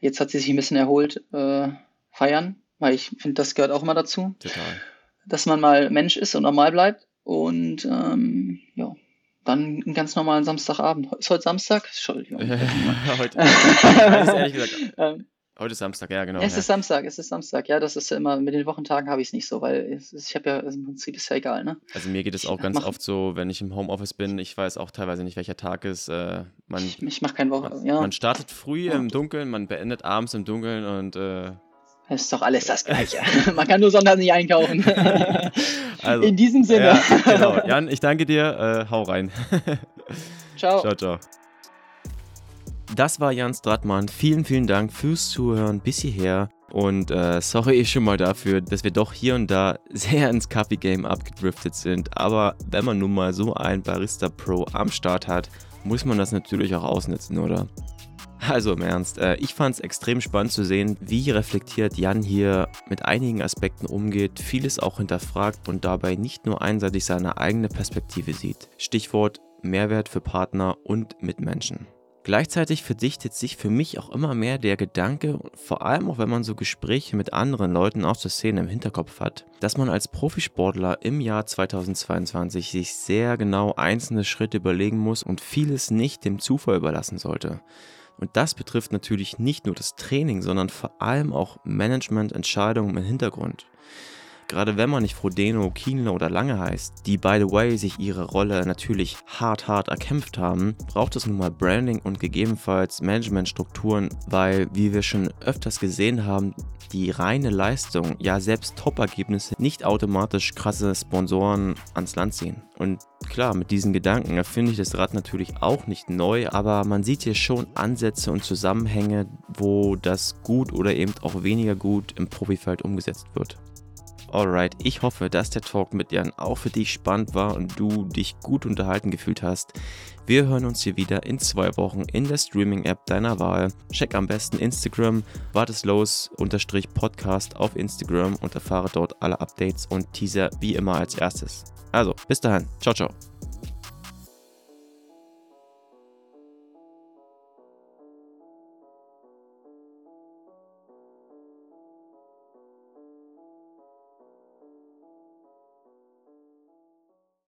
jetzt hat sie sich ein bisschen erholt, äh, feiern, weil ich finde, das gehört auch immer dazu. Total. Dass man mal Mensch ist und normal bleibt. Und ähm, ja, dann einen ganz normalen Samstagabend. Ist heute Samstag? Entschuldigung. heute. ehrlich gesagt. Ähm, Heute ist Samstag, ja, genau. Es ja. ist Samstag, es ist Samstag. Ja, das ist ja immer, mit den Wochentagen habe ich es nicht so, weil es, ich habe ja, im Prinzip ist ja egal, ne? Also mir geht es auch Ich ganz mach- oft so, wenn ich im Homeoffice bin, ich weiß auch teilweise nicht, welcher Tag ist. Äh, man, Ich, ich mache kein Woche, man, ja. man startet früh Ja. im Dunkeln, man beendet abends im Dunkeln und äh, Es ist doch alles das Gleiche. Man kann nur sonntags nicht einkaufen. also, In diesem Sinne. ja, genau. Jan, ich danke dir, äh, hau rein. Ciao. Ciao, ciao. Das war Jan Stratmann. Vielen, vielen Dank fürs Zuhören bis hierher. Und äh, sorry schon mal dafür, dass wir doch hier und da sehr ins Kaffee-Game abgedriftet sind. Aber wenn man nun mal so ein Barista Pro am Start hat, muss man das natürlich auch ausnutzen, oder? Also im Ernst, äh, ich fand es extrem spannend zu sehen, wie reflektiert Jan hier mit einigen Aspekten umgeht, vieles auch hinterfragt und dabei nicht nur einseitig seine eigene Perspektive sieht. Stichwort Mehrwert für Partner und Mitmenschen. Gleichzeitig verdichtet sich für mich auch immer mehr der Gedanke, vor allem auch wenn man so Gespräche mit anderen Leuten aus der Szene im Hinterkopf hat, dass man als Profisportler im Jahr 2022 sich sehr genau einzelne Schritte überlegen muss und vieles nicht dem Zufall überlassen sollte. Und das betrifft natürlich nicht nur das Training, sondern vor allem auch Managemententscheidungen im Hintergrund. Gerade wenn man nicht Frodeno, Kienle oder Lange heißt, die by the way sich ihre Rolle natürlich hart, hart erkämpft haben, braucht es nun mal Branding und gegebenenfalls Managementstrukturen, weil, wie wir schon öfters gesehen haben, die reine Leistung, ja selbst Top-Ergebnisse nicht automatisch krasse Sponsoren ans Land ziehen. Und klar, mit diesen Gedanken erfinde ich das Rad natürlich auch nicht neu, aber man sieht hier schon Ansätze und Zusammenhänge, wo das gut oder eben auch weniger gut im Profifeld umgesetzt wird. Alright, ich hoffe, dass der Talk mit Jan auch für dich spannend war und du dich gut unterhalten gefühlt hast. Wir hören uns hier wieder in zwei Wochen in der Streaming-App deiner Wahl. Check am besten Instagram, warteslos-podcast auf Instagram und erfahre dort alle Updates und Teaser wie immer als erstes. Also, bis dahin. Ciao, ciao.